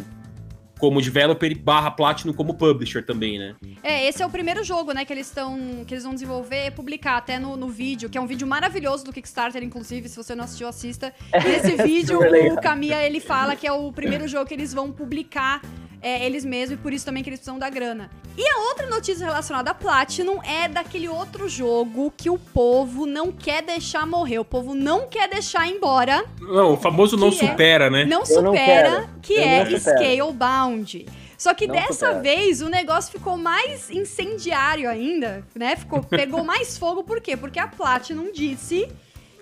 como developer barra Platinum como publisher também, né? É, esse é o primeiro jogo, né, que eles estão que eles vão desenvolver e publicar até no, no vídeo, que é um vídeo maravilhoso do Kickstarter, inclusive, se você não assistiu, assista. Nesse vídeo, o Kamiya, ele fala que é o primeiro jogo que eles vão publicar é, eles mesmos e por isso também que eles precisam da grana. E a outra notícia relacionada a Platinum é daquele outro jogo que o povo não quer deixar morrer, o povo não quer deixar embora. Não, o famoso não é, supera, né? Não supera, não que Eu é Scalebound. Só que não dessa supera. vez o negócio ficou mais incendiário ainda, né? Ficou, pegou mais fogo, por quê? Porque a Platinum disse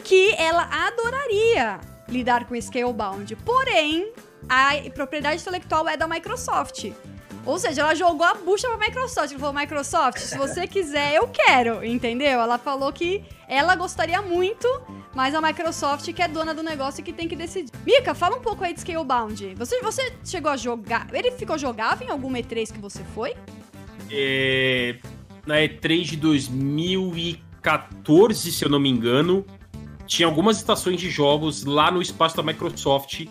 que ela adoraria lidar com Scalebound. Porém, a propriedade intelectual é da Microsoft. Ou seja, ela jogou a bucha pra Microsoft. Ela falou, Microsoft, se você quiser, eu quero, entendeu? Ela falou que ela gostaria muito, mas a Microsoft que é dona do negócio e que tem que decidir. Mika, fala um pouco aí de Scalebound. Você, você chegou a jogar... Ele ficou jogável em alguma E3 que você foi? É... Na E3 de 2014, se eu não me engano, tinha algumas estações de jogos lá no espaço da Microsoft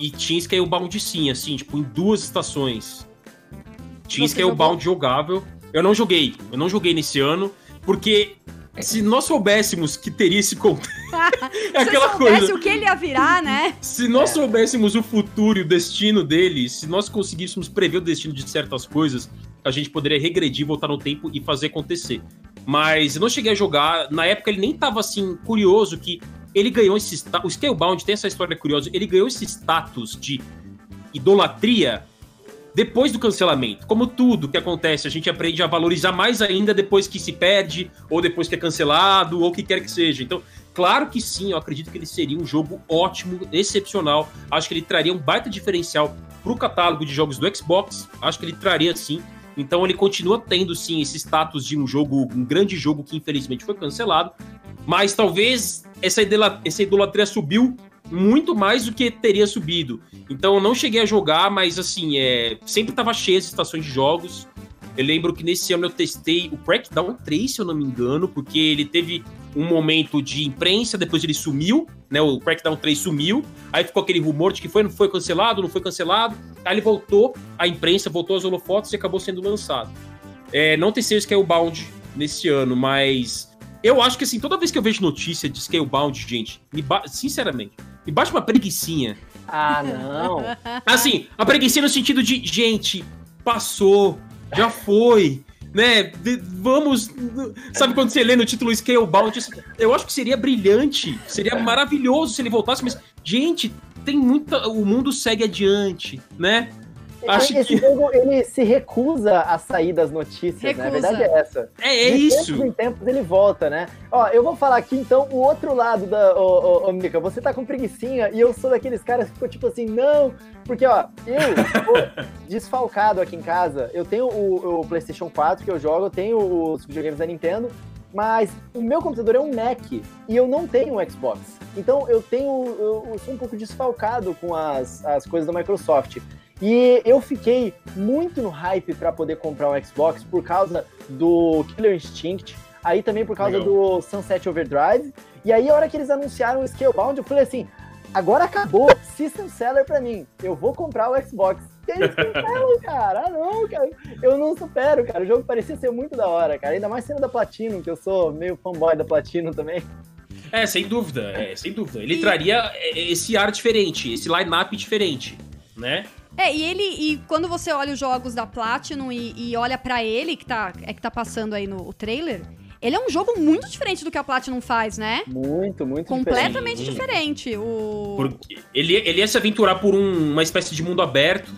e tinha Scalebound sim, assim, tipo, em duas estações. Tinha Você Scalebound jogou? jogável. Eu não joguei, eu não joguei nesse ano, porque se nós soubéssemos que teria esse conteúdo. é aquela se coisa. o que ele ia virar, né? Se nós soubéssemos o futuro e o destino dele, se nós conseguíssemos prever o destino de certas coisas, a gente poderia regredir, voltar no tempo e fazer acontecer. Mas eu não cheguei a jogar. Na época ele nem tava assim curioso que ele ganhou esse o Scalebound tem essa história curiosa, ele ganhou esse status de idolatria depois do cancelamento. Como tudo que acontece, a gente aprende a valorizar mais ainda depois que se perde, ou depois que é cancelado, ou o que quer que seja. Então, claro que sim, eu acredito que ele seria um jogo ótimo, excepcional. Acho que ele traria um baita diferencial pro catálogo de jogos do Xbox. Acho que ele traria sim. Então ele continua tendo sim esse status de um jogo, um grande jogo que infelizmente foi cancelado, mas talvez essa, essa idolatria subiu muito mais do que teria subido. Então eu não cheguei a jogar, mas assim, é, sempre tava cheio as estações de jogos. Eu lembro que nesse ano eu testei o Crackdown 3, se eu não me engano, porque ele teve um momento de imprensa, depois ele sumiu, né? O Crackdown 3 sumiu, aí ficou aquele rumor de que foi, não foi cancelado, não foi cancelado. Aí ele voltou à imprensa, voltou às holofotos e acabou sendo lançado. É, não testei o Scalebound nesse ano, mas eu acho que assim, toda vez que eu vejo notícia de Scalebound, gente, me sinceramente, me bate uma preguiçinha. Ah, não. Assim, a preguiça no sentido de, gente, passou, já foi, né? Vamos. Sabe quando você lê no título Scalebound? Eu acho que seria brilhante, seria maravilhoso se ele voltasse, mas, gente, tem muita. O mundo segue adiante, né? Acho esse que... jogo ele se recusa a sair das notícias, recusa. né? A verdade é essa. É, é de isso. Tempos em tempos ele volta, né? Ó, eu vou falar aqui então o outro lado da. Ô, ô, ô Mika, você tá com preguicinha e eu sou daqueles caras que ficou tipo assim, não, porque ó, eu tô desfalcado aqui em casa. Eu tenho o, o, PlayStation 4 que eu jogo, eu tenho os videogames da Nintendo. Mas o meu computador é um Mac e eu não tenho um Xbox. Então eu tenho. Eu, eu sou um pouco desfalcado com as, as coisas da Microsoft. E eu fiquei muito no hype para poder comprar um Xbox por causa do Killer Instinct, aí também por causa Legal. do Sunset Overdrive. E aí, a hora que eles anunciaram o Scalebound, eu falei assim: agora acabou, System Seller para mim, eu vou comprar o Xbox. E aí, cara, ah, não, cara, eu não supero, cara. O jogo parecia ser muito da hora, cara. Ainda mais sendo da Platinum, que eu sou meio fanboy da Platinum também. É, sem dúvida, é, sem dúvida. Ele e... traria é, esse ar diferente, esse line-up diferente, né? É, e ele. E quando você olha os jogos da Platinum e, e olha para ele, que tá, é que tá passando aí no trailer, ele é um jogo muito diferente do que a Platinum faz, né? Muito, muito Completamente diferente. diferente. O... Porque ele, ele ia se aventurar por um, uma espécie de mundo aberto,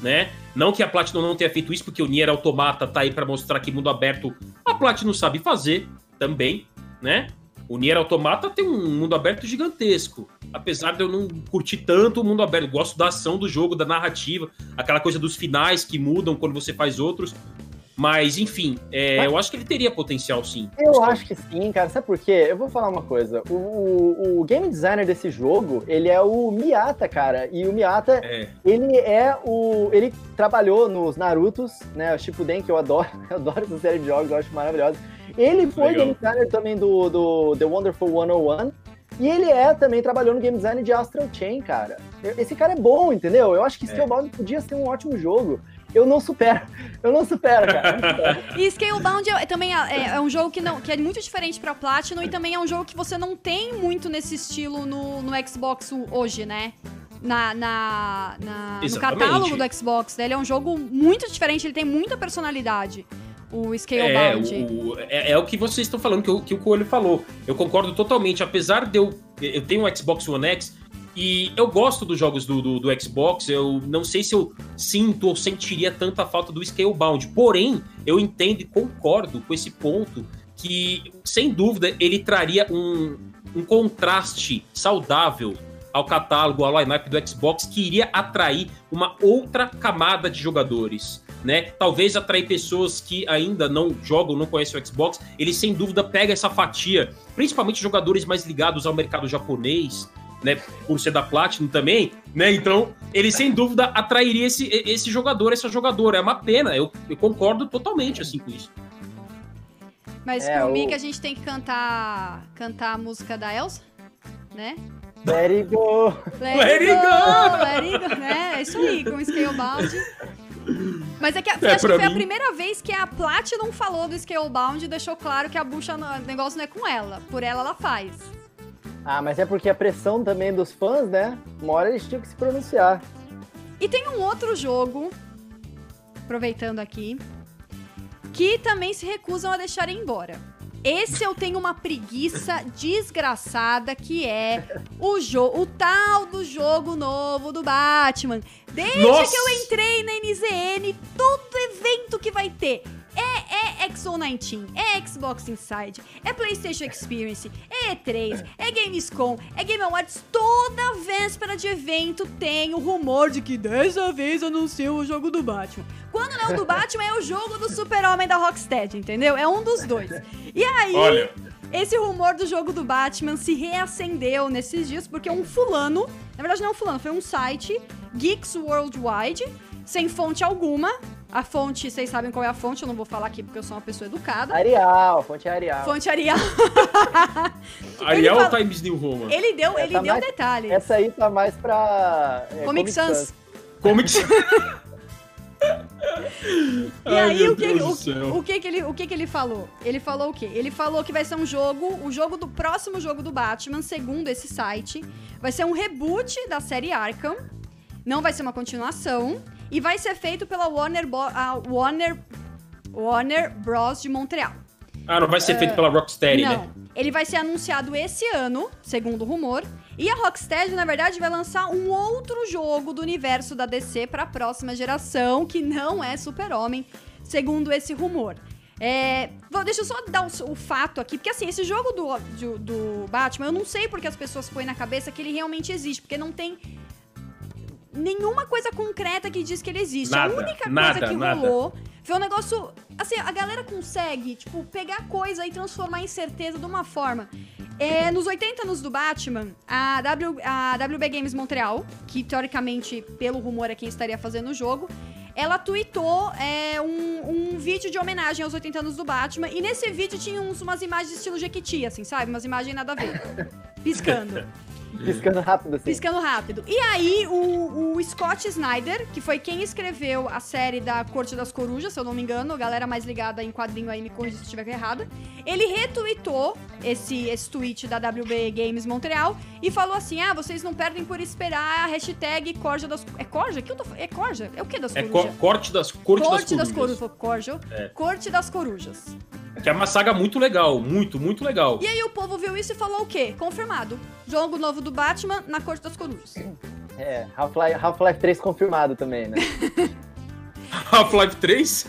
né? Não que a Platinum não tenha feito isso, porque o Nier Automata tá aí para mostrar que mundo aberto a Platinum sabe fazer também, né? O Nier Automata tem um mundo aberto gigantesco. Apesar de eu não curtir tanto o mundo aberto, gosto da ação do jogo, da narrativa, aquela coisa dos finais que mudam quando você faz outros. Mas, enfim, é, Mas, eu acho que ele teria potencial, sim. Eu acho que sim, cara. Sabe por quê? Eu vou falar uma coisa. O, o, o game designer desse jogo, ele é o Miyata, cara. E o Miyata, é. ele é o... Ele trabalhou nos Narutos, né? O Shippuden, que eu adoro. Eu adoro essa série de jogos, eu acho maravilhosa. Ele foi Legal. game designer também do, do The Wonderful 101. E ele é também trabalhou no game design de Astral Chain, cara. Esse cara é bom, entendeu? Eu acho que é. podia ser um ótimo jogo eu não supero. Eu não supero, cara. e Scalebound é, também é, é, um jogo que, não, que é muito diferente pra Platinum e também é um jogo que você não tem muito nesse estilo no, no Xbox hoje, né? Na, na, na no catálogo do Xbox. Né? Ele é um jogo muito diferente, ele tem muita personalidade. O Scalebound. É, o, é, é, o que vocês estão falando, que o, que o Coelho falou. Eu concordo totalmente. Apesar de eu. Eu tenho um Xbox One X, e eu gosto dos jogos do, do, do, Xbox, eu não sei se eu sinto ou sentiria tanta falta do Scalebound. Porém, eu entendo e concordo com esse ponto que, sem dúvida, ele traria um, um contraste saudável ao catálogo, ao lineup do Xbox, que iria atrair uma outra camada de jogadores. Né? Talvez atrair pessoas que ainda não jogam, não conhecem o Xbox. Ele sem dúvida pega essa fatia, principalmente jogadores mais ligados ao mercado japonês, né, por ser da Platinum também, né? Então, ele sem dúvida atrairia esse, esse jogador, essa jogadora. É uma pena, eu, eu concordo totalmente assim com isso. Mas é, por o... mim que a gente tem que cantar cantar a música da Elsa, né? Let it go! Let, let it go! Let it go, né? É isso aí, com o Scalebound. Mas é que, é, acho que foi mim... a primeira vez que a Platinum falou do Scalebound e deixou claro que a bucha, o negócio não é com ela. Por ela, ela faz. Ah, mas é porque a pressão também dos fãs, né? Uma hora eles tinham que se pronunciar. E tem um outro jogo, aproveitando aqui, que também se recusam a deixar embora. Esse eu tenho uma preguiça desgraçada que é o jogo, o tal do jogo novo do Batman. Desde Nossa. que eu entrei na NZN, todo evento que vai ter é, é XO19, é Xbox Inside, é PlayStation Experience, é E3, é Gamescom, é Game Awards. Toda véspera de evento tem o rumor de que dessa vez anunciam o jogo do Batman. Quando não é o do Batman, é o jogo do Super-Homem da Rocksteady, entendeu? É um dos dois. E aí. Olha. Esse rumor do jogo do Batman se reacendeu nesses dias porque um fulano, na verdade não é um fulano, foi um site, Geeks Worldwide, sem fonte alguma, a fonte, vocês sabem qual é a fonte, eu não vou falar aqui porque eu sou uma pessoa educada. Arial, fonte Arial. Fonte Arial. Arial ou Times New Roman? Ele deu, ele tá deu mais, detalhes. Essa aí tá mais pra... É, Comic, Sans. Comic Sans. e Ai, aí, o que, o, o, que, que, ele, o que, que ele falou? Ele falou o quê? Ele falou que vai ser um jogo, o jogo do próximo jogo do Batman, segundo esse site, vai ser um reboot da série Arkham. Não vai ser uma continuação. E vai ser feito pela Warner, Bo Warner, Warner Bros. de Montreal. Ah, não vai ser uh, feito pela Rocksteady, não. né? Ele vai ser anunciado esse ano, segundo o rumor. E a Rocksteady, na verdade, vai lançar um outro jogo do universo da DC para a próxima geração, que não é Super-Homem, segundo esse rumor. É, deixa eu só dar o, o, fato aqui, porque assim, esse jogo do, do, do, Batman, eu não sei porque as pessoas põem na cabeça que ele realmente existe, porque não tem nenhuma coisa concreta que diz que ele existe. Nada, a única nada, coisa que nada. rolou foi um negócio. Assim, a galera consegue, tipo, pegar coisa e transformar em certeza de uma forma. É, nos 80 anos do Batman, a, w, a WB Games Montreal, que teoricamente, pelo rumor, é quem estaria fazendo o jogo, ela tweetou é, um, um, vídeo de homenagem aos 80 anos do Batman. E nesse vídeo tinha uns, umas imagens estilo Jequiti, assim, sabe? Umas imagens nada a ver. Piscando. Piscando rápido, assim. Piscando rápido. E aí, o, o, Scott Snyder, que foi quem escreveu a série da Corte das Corujas, se eu não me engano, a galera mais ligada em quadrinho aí me corrija se estiver errada, ele retweetou esse, esse tweet da WB Games Montreal e falou assim: ah, vocês não perdem por esperar a hashtag Corja das... É Corja? Que eu tô... É Corja? É o que das corujas? É co corte das, corte, corte das corujas. Das Corja. É. Corte das Corujas. Que é uma saga muito legal, muito, muito legal. E aí o povo viu isso e falou o quê? Confirmado. Jogo novo do Batman na Corte das Corujas. É, Half-Life Half 3 confirmado também, né? Half-Life 3?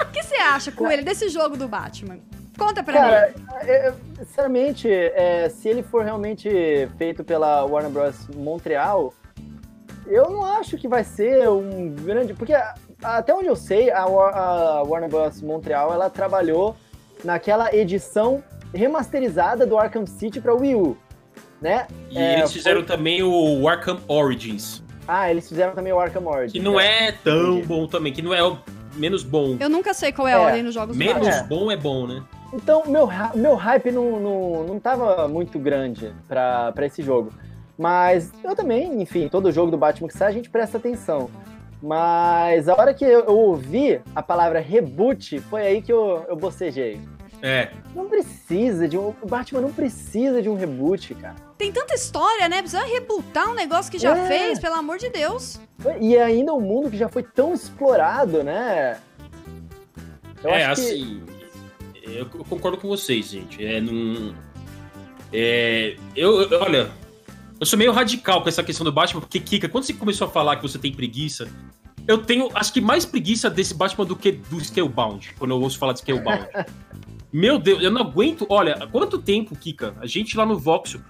O que você acha, com ele desse jogo do Batman? Conta pra Cara, mim. Cara, sinceramente, é, se ele for realmente feito pela Warner Bros. Montreal, eu não acho que vai ser um grande. Porque até onde eu sei, a, a Warner Bros. Montreal ela trabalhou naquela edição remasterizada do Arkham City para Wii U, né? E é, eles fizeram foi... também o Arkham Origins. Ah, eles fizeram também o Arkham Origins. Que não é, é tão Entendi. bom também, que não é o menos bom. Eu nunca sei qual é a é, ordem nos jogos Menos é. bom é bom, né? Então, meu, meu hype não, não, não tava muito grande para esse jogo. Mas eu também, enfim, todo jogo do Batman que sai, a gente presta atenção. Mas a hora que eu, ouvi a palavra reboot, foi aí que eu, eu bocejei. É. Não precisa de um. O Batman não precisa de um reboot, cara. Tem tanta história, né? Precisa rebootar um negócio que já é. fez, pelo amor de Deus. E ainda um mundo que já foi tão explorado, né? Eu é, assim. Que... Eu concordo com vocês, gente. É, num. É, eu, eu, olha, eu sou meio radical com essa questão do Batman, porque, Kika, quando você começou a falar que você tem preguiça, eu tenho, acho que mais preguiça desse Batman do que do Scalebound, quando eu ouço falar de Scalebound. Meu Deus, eu não aguento. Olha, quanto tempo, Kika? A gente lá no Voxel.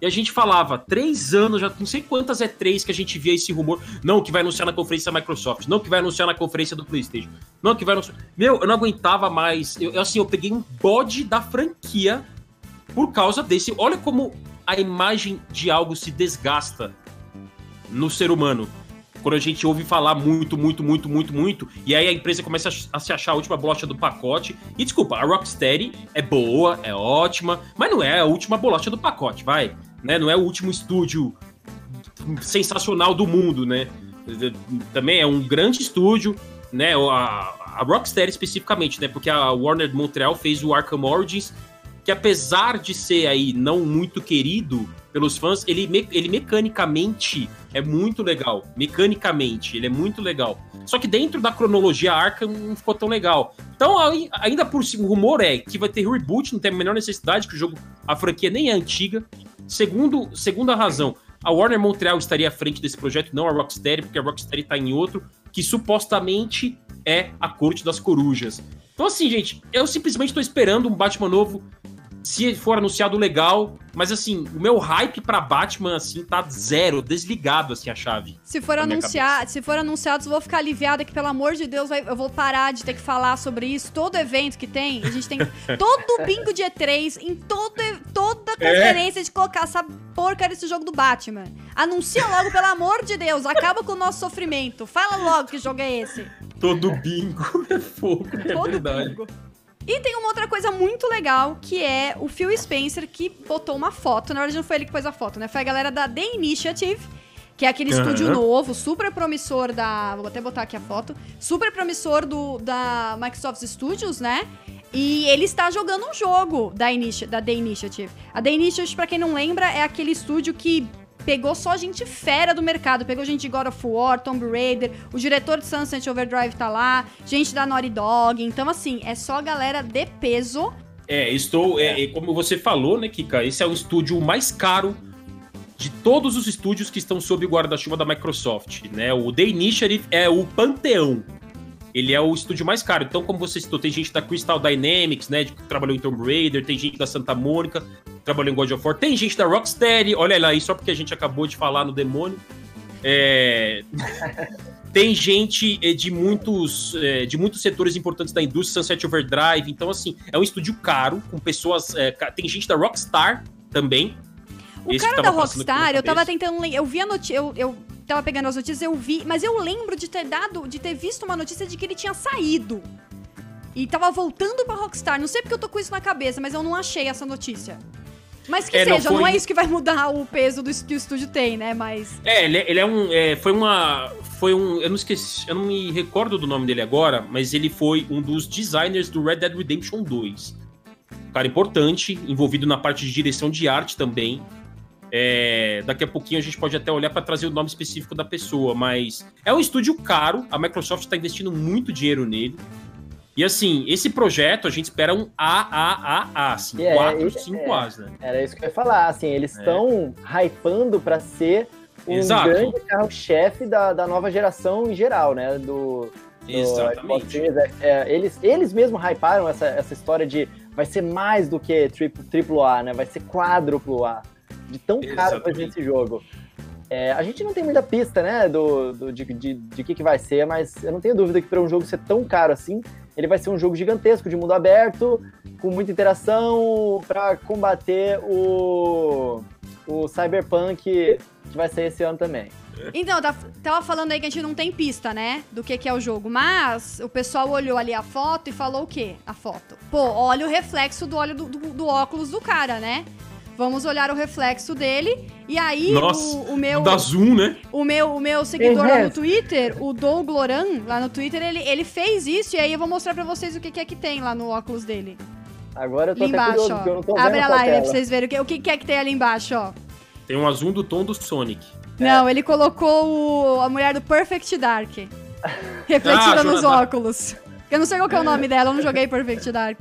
E a gente falava, três anos, já não sei quantas é três que a gente via esse rumor. Não, que vai anunciar na conferência da Microsoft. Não, que vai anunciar na conferência do PlayStation. Não, que vai anunciar. Meu, eu não aguentava mais. Eu, assim, eu peguei um bode da franquia por causa desse. Olha como a imagem de algo se desgasta no ser humano quando a gente ouve falar muito, muito, muito, muito, muito, e aí a empresa começa a, se achar a última bolacha do pacote. E desculpa, a Rocksteady é boa, é ótima, mas não é a última bolacha do pacote, vai. Né? Não é o último estúdio sensacional do mundo, né? Também é um grande estúdio, né? A, a Rocksteady especificamente, né? Porque a Warner Montreal fez o Arkham Origins, que apesar de ser aí não muito querido pelos fãs, ele, me, ele mecanicamente é muito legal. Mecanicamente, ele é muito legal. Só que dentro da cronologia Arkham não ficou tão legal. Então, ainda por cima, o rumor é que vai ter reboot, não tem a menor necessidade, que o jogo, a franquia nem é antiga. Segundo, segunda razão, a Warner Montreal estaria à frente desse projeto, não a Rocksteady, porque a Rocksteady está em outro, que supostamente é a Corte das Corujas. Então, assim, gente, eu simplesmente estou esperando um Batman novo se for anunciado legal, mas assim, o meu hype para Batman assim tá zero, desligado assim a chave. Se for anunciar, se for anunciado, eu vou ficar aliviada que pelo amor de Deus, eu vou parar de ter que falar sobre isso. Todo evento que tem, a gente tem todo bingo de E3, em todo, toda conferência é. de colocar essa porca desse jogo do Batman. Anuncia logo, pelo amor de Deus, acaba com o nosso sofrimento. Fala logo que jogo é esse. Todo bingo é fogo, é todo verdade. Bingo. E tem uma outra coisa muito legal, que é o Phil Spencer, que botou uma foto. Na verdade, não foi ele que pôs a foto, né? Foi a galera da The Initiative, que é aquele uhum. estúdio novo, super promissor da. Vou até botar aqui a foto. Super promissor do, da Microsoft Studios, né? E ele está jogando um jogo da, Initi da The Initiative. A The Initiative, pra quem não lembra, é aquele estúdio que pegou só gente fera do mercado. Pegou gente de God of War, Tomb Raider, o diretor de Sunset Overdrive tá lá, gente da Naughty Dog. Então, assim, é só galera de peso. É, estou. É, é, como você falou, né, Kika? Esse é o estúdio mais caro de todos os estúdios que estão sob o guarda-chuva da Microsoft, né? O The Initiative é o panteão. Ele é o estúdio mais caro. Então, como você citou, tem gente da Crystal Dynamics, né? Que trabalhou em Tomb Raider, tem gente da Santa Mônica, trabalhou em God of War. Tem gente da Rocksteady, olha lá aí, só porque a gente acabou de falar no demônio. É... tem gente eh, de muitos, eh, de muitos setores importantes da indústria, Sunset Overdrive. Então, assim, é um estúdio caro, com pessoas. É, tem gente da Rockstar também. O cara da Rockstar, eu tava tentando. Eu vi a notícia. Eu, eu tava pegando as notícias, eu vi. Mas eu lembro de ter dado. De ter visto uma notícia de que ele tinha saído. E tava voltando pra Rockstar. Não sei porque eu tô com isso na cabeça, mas eu não achei essa notícia. Mas que É, não, seja, não, foi- é isso que vai mudar o peso do, que o estúdio tem, né? Mas. É, ele, é- ele é um. é, foi uma. Foi um. Eu não esqueci. Eu não me recordo do nome dele agora, mas ele foi um dos designers do Red Dead Redemption 2. Um cara importante, envolvido na parte de direção de arte também. É, daqui a pouquinho a gente pode até olhar para trazer o nome específico da pessoa, mas é um estúdio caro, a Microsoft está investindo muito dinheiro nele. E assim, esse projeto a gente espera um AAAA, assim, É, 4, é, 5 As, né? Era isso que eu ia falar. Assim, eles É. estão hypando pra ser um Exato. grande carro-chefe da, da nova geração em geral, né? Do, do Exatamente. Series. É, eles, eles mesmos hyparam essa, essa história de vai ser mais do que triplo, triplo A, né? Vai ser quádruplo A. De tão caro que vai ser esse jogo. É, a gente não tem muita pista, né, do, do- de, de, de que, que vai ser, mas eu não tenho dúvida que para um jogo ser tão caro assim, ele vai ser um jogo gigantesco, de mundo aberto, com muita interação, para combater o, o Cyberpunk, que vai sair esse ano também. Então, tá- tava falando aí que a gente não tem pista, né? Do que, que é o jogo. Mas o pessoal olhou ali a foto e falou o quê? A foto. Pô, olha o reflexo do olho do, do- do óculos do cara, né? Vamos olhar o reflexo dele. E aí, Nossa, o, o meu. Da Zoom, né? O meu, o meu seguidor lá no. Twitter, o Doug Loran, lá no Twitter, ele, ele fez isso e aí eu vou mostrar pra vocês o que, que é que tem lá no óculos dele. Agora eu tô Ali até embaixo, curioso, porque eu não tô ó. vendo Abre a live aí pra tela. vocês verem o que, o que que é que tem ali embaixo, ó. Tem um azul do tom do Sonic. Não, ele colocou o- a mulher do Perfect Dark. Refletida Ah, nos óculos. Eu não sei qual que é o nome dela, eu não joguei Perfect Dark.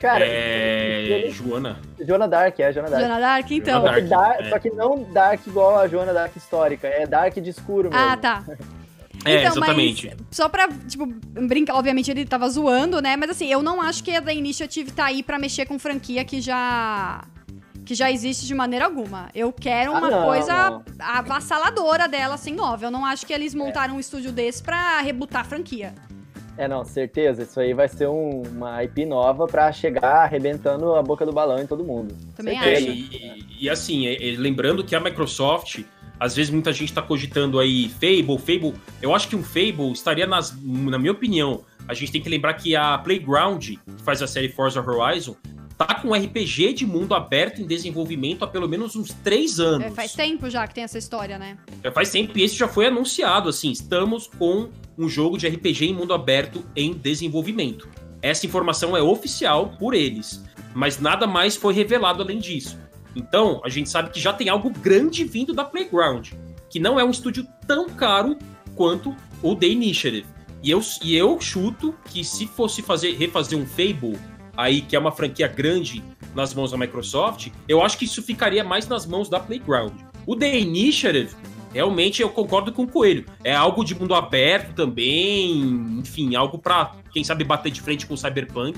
Cara, é. ele- Joana. Joana Dark, é, Joana Dark. Joana Dark, então. Joana Só que, Dark- é. só que não Dark igual a Joana Dark histórica, é Dark de escuro mesmo. Ah, tá. É, então, exatamente. mas só pra, tipo, brincar, obviamente ele tava zoando, né? Mas assim, eu não acho que a da Initiative tá aí pra mexer com franquia que já que já existe de maneira alguma. Eu quero Ah, uma não, coisa não. avassaladora dela, assim, nova. Eu não acho que eles montaram um estúdio desse pra rebutar a franquia. É, não, certeza. Isso aí vai ser um- uma IP nova pra chegar arrebentando a boca do balão em todo mundo. Também É, acho. e, e assim, é- é, lembrando que a Microsoft, às vezes muita gente tá cogitando aí Fable, Fable. Eu acho que um Fable estaria nas, na minha opinião. A gente tem que lembrar que a Playground, que faz a série Forza Horizon, tá com um RPG de mundo aberto em desenvolvimento há pelo menos uns três anos. É, faz tempo já que tem essa história, né? Já faz tempo e esse já foi anunciado, assim, estamos com um jogo de RPG em mundo aberto em desenvolvimento. Essa informação é oficial por eles, mas nada mais foi revelado além disso. Então, a gente sabe que já tem algo grande vindo da Playground, que não é um estúdio tão caro quanto o The Initiative. E eu, e eu chuto que se fosse fazer refazer um Fable, aí que é uma franquia grande nas mãos da Microsoft, eu acho que isso ficaria mais nas mãos da Playground. O The Initiative, realmente eu concordo com o Coelho. É algo de mundo aberto também, enfim, algo pra, quem sabe, bater de frente com o Cyberpunk.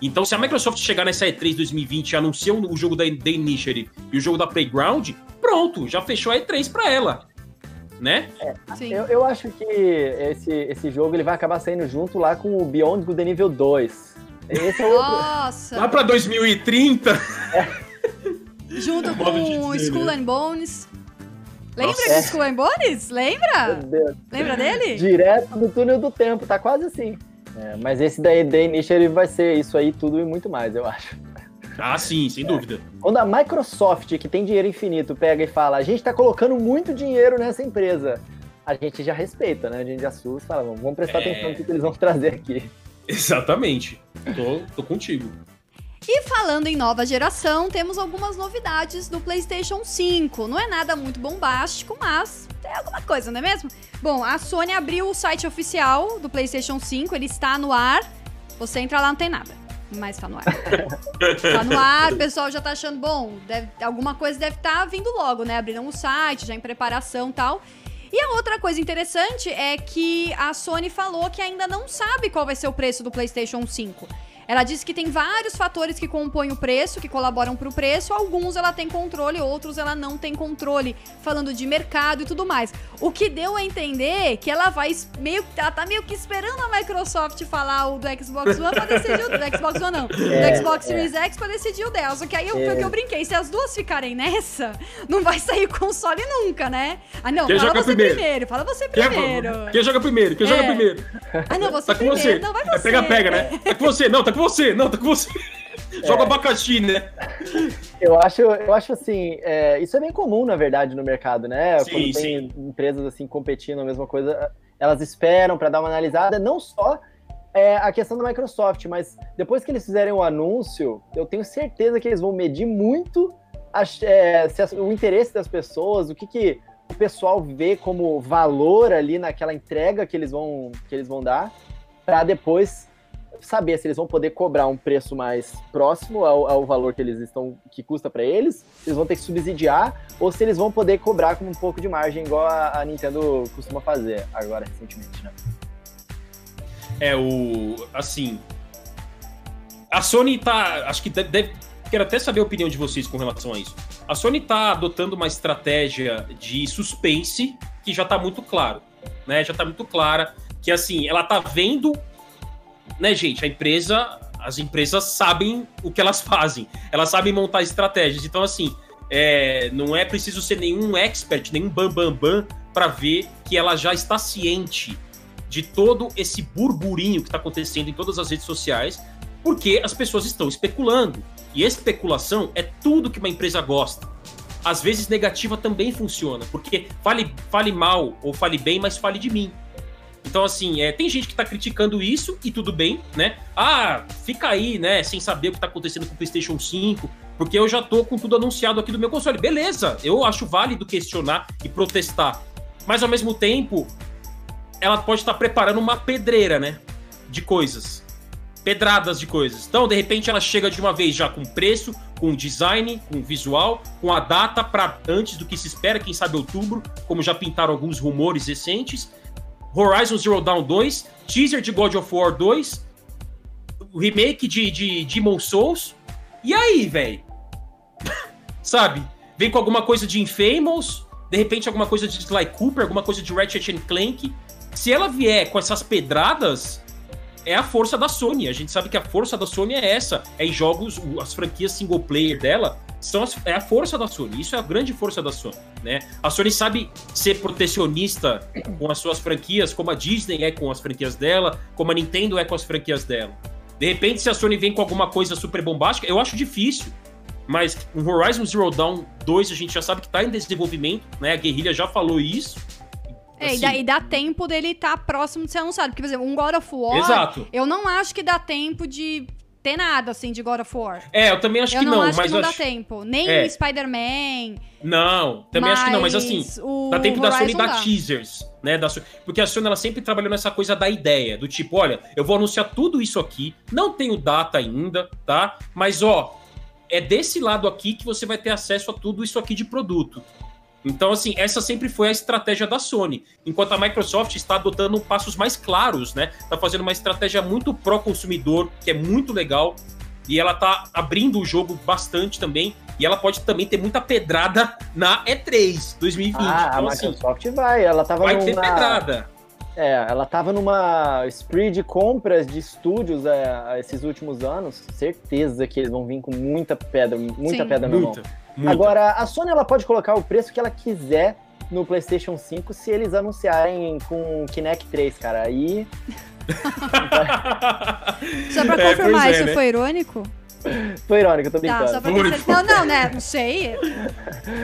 Então, se a Microsoft chegar nessa E3 2020 e anunciar o jogo da The Initiative e o jogo da Playground, pronto, já fechou a E3 pra ela. Né? Sim. Eu, eu acho que esse, esse jogo ele vai acabar saindo junto lá com o Beyond Good Nível 2. Esse é outro. Nossa! Lá pra 2030, Junto Modo de com Skull and Bones. Lembra Nossa. do Skull and Bones? Lembra? Meu Deus. Lembra dele? Direto do túnel do tempo, tá quase assim. É, mas esse daí, The Initiative, vai ser isso aí tudo e muito mais, eu acho. ah, sim, sem dúvida. Quando a Microsoft, que tem dinheiro infinito, pega e fala, a gente tá colocando muito dinheiro nessa empresa, a gente já respeita, né? A gente assusta e fala, "Vamos- prestar É. atenção no que eles vão trazer aqui. Exatamente. Tô, tô contigo. E falando em nova geração, temos algumas novidades do PlayStation 5. Não é nada muito bombástico, mas tem alguma coisa, não é mesmo? Bom, a Sony abriu o site oficial do PlayStation 5, ele está no ar. Você entra lá, não tem nada. Mas tá no ar. tá no ar, o pessoal já tá achando, bom, deve- alguma coisa deve estar vindo logo, né? Abriram o site, já em preparação e tal. E a outra coisa interessante é que a Sony falou que ainda não sabe qual vai ser o preço do PlayStation 5. Ela disse que tem vários fatores que compõem o preço, que colaboram para o preço. Alguns ela tem controle, outros ela não tem controle, falando de mercado e tudo mais. O que deu a entender que ela vai meio, ela tá meio que esperando a Microsoft falar o do Xbox One para decidir o do Xbox One não, É, do Xbox Series X para decidir o dela. Só que aí eu, o que eu brinquei, se as duas ficarem nessa, não vai sair console nunca, né? Ah não, Quem fala joga você primeiro? primeiro, fala você Quem, primeiro. quem joga primeiro? Quem joga É. primeiro? Ah não, você Tá com primeiro, você. não vai É você. pega, pega, né? Tá com você, não, tá com você, não, tá com você. Joga abacaxi, né? Eu acho, eu acho assim, é, isso é bem comum, na verdade, no mercado, né? Sim, Quando tem sim. empresas assim competindo a mesma coisa, elas esperam para dar uma analisada, não só é, a questão da Microsoft, mas depois que eles fizerem o anúncio, eu tenho certeza que eles vão medir muito a- é, as- o interesse das pessoas, o que, que o pessoal vê como valor ali naquela entrega que eles vão, que eles vão dar, para depois saber se eles vão poder cobrar um preço mais próximo ao, ao valor que eles estão que custa para eles, se eles vão ter que subsidiar ou se eles vão poder cobrar com um pouco de margem igual a, a Nintendo costuma fazer agora recentemente, né? É o. Assim. A Sony tá. Acho que deve, deve- Quero até saber a opinião de vocês com relação a isso. A Sony tá adotando uma estratégia de suspense que já tá muito claro. Né? Já tá muito clara. Que assim, ela tá vendo. Né, gente? A empresa. As empresas sabem o que elas fazem. Elas sabem montar estratégias. Então, assim. é, não é preciso ser nenhum expert, nenhum bam bam bam para ver que ela já está ciente de todo esse burburinho que está acontecendo em todas as redes sociais, porque as pessoas estão especulando. E especulação é tudo que uma empresa gosta. Às vezes negativa também funciona, porque fale, fale mal ou fale bem, mas fale de mim. Então, assim, é, tem gente que tá criticando isso e tudo bem, né? Ah, fica aí, né, sem saber o que tá acontecendo com o PlayStation 5, porque eu já tô com tudo anunciado aqui do meu console. Beleza, eu acho válido questionar e protestar. Mas ao mesmo tempo, ela pode estar preparando uma pedreira, né? De coisas. Pedradas de coisas. Então, de repente, ela chega de uma vez já com preço, com design, com visual, com a data para antes do que se espera, quem sabe outubro, como já pintaram alguns rumores recentes. Horizon Zero Dawn 2, teaser de God of War 2, o remake de, de Demon Souls. E aí, velho? Sabe? Vem com alguma coisa de Infamous, de repente alguma coisa de Sly Cooper, alguma coisa de Ratchet Clank. Se ela vier com essas pedradas, é a força da Sony. A gente sabe que a força da Sony é essa. É em jogos, as franquias single player dela são as- é a força da Sony. Isso é a grande força da Sony, né? A Sony sabe ser protecionista com as suas franquias, como a Disney é com as franquias dela, como a Nintendo é com as franquias dela. De repente, se a Sony vem com alguma coisa super bombástica, eu acho difícil. Mas um Horizon Zero Dawn 2 a gente já sabe que tá em desenvolvimento, né? A Guerrilha já falou isso. É, Assim, e, dá, e dá tempo dele estar próximo de ser anunciado. Porque, por exemplo, um God of War, Exato. eu não acho que dá tempo de ter nada, assim, de God of War. É, eu também acho eu que não, não, acho mas que não dá acho... tempo. Nem É. Spider-Man. Não, também acho que não, mas assim, dá tempo da Sony dar teasers, né? Da Sony- porque a Sony ela sempre trabalhou nessa coisa da ideia, do tipo, olha, eu vou anunciar tudo isso aqui, não tenho data ainda, tá? Mas ó, é desse lado aqui que você vai ter acesso a tudo isso aqui de produto. Então, assim, essa sempre foi a estratégia da Sony. Enquanto a Microsoft está adotando passos mais claros, né? Tá fazendo uma estratégia muito pró-consumidor, que é muito legal. E ela tá abrindo o jogo bastante também. E ela pode também ter muita pedrada na E3 2020. Ah, então, a assim, Microsoft vai, ela tava vai ter numa, pedrada. É, ela tava numa spree de compras de estúdios é, esses últimos anos. Certeza que eles vão vir com muita pedra, muita Sim. pedra na mão. Agora, a Sony ela pode colocar o preço que ela quiser no PlayStation 5 se eles anunciarem com Kinect 3, cara. Aí Só pra É, confirmar, pois é, isso né? foi irônico? Foi irônico, eu tô Tá, brincando. só pra ter. Não, não, né? Não sei.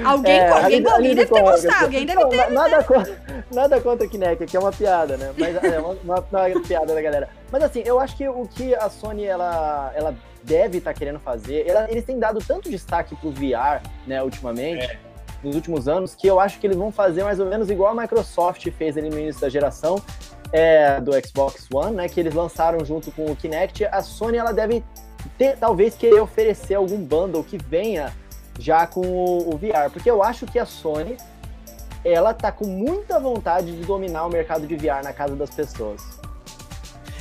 Alguém, É, alguém, ali- alguém ali deve ter gostado, alguém deve Não, ter. Nada contra, nada contra o Kinect, que é uma piada, né? Mas é uma, uma- uma piada da galera. Mas assim, eu acho que o que a Sony ela, ela deve estar querendo fazer, ela- eles têm dado tanto destaque pro VR, né, ultimamente. É. Nos últimos anos, que eu acho que eles vão fazer mais ou menos igual a Microsoft fez ali no início da geração é, do Xbox One, né? Que eles lançaram junto com o Kinect. A Sony ela deve ter, talvez querer oferecer algum bundle que venha já com o, o VR, porque eu acho que a Sony ela tá com muita vontade de dominar o mercado de VR na casa das pessoas.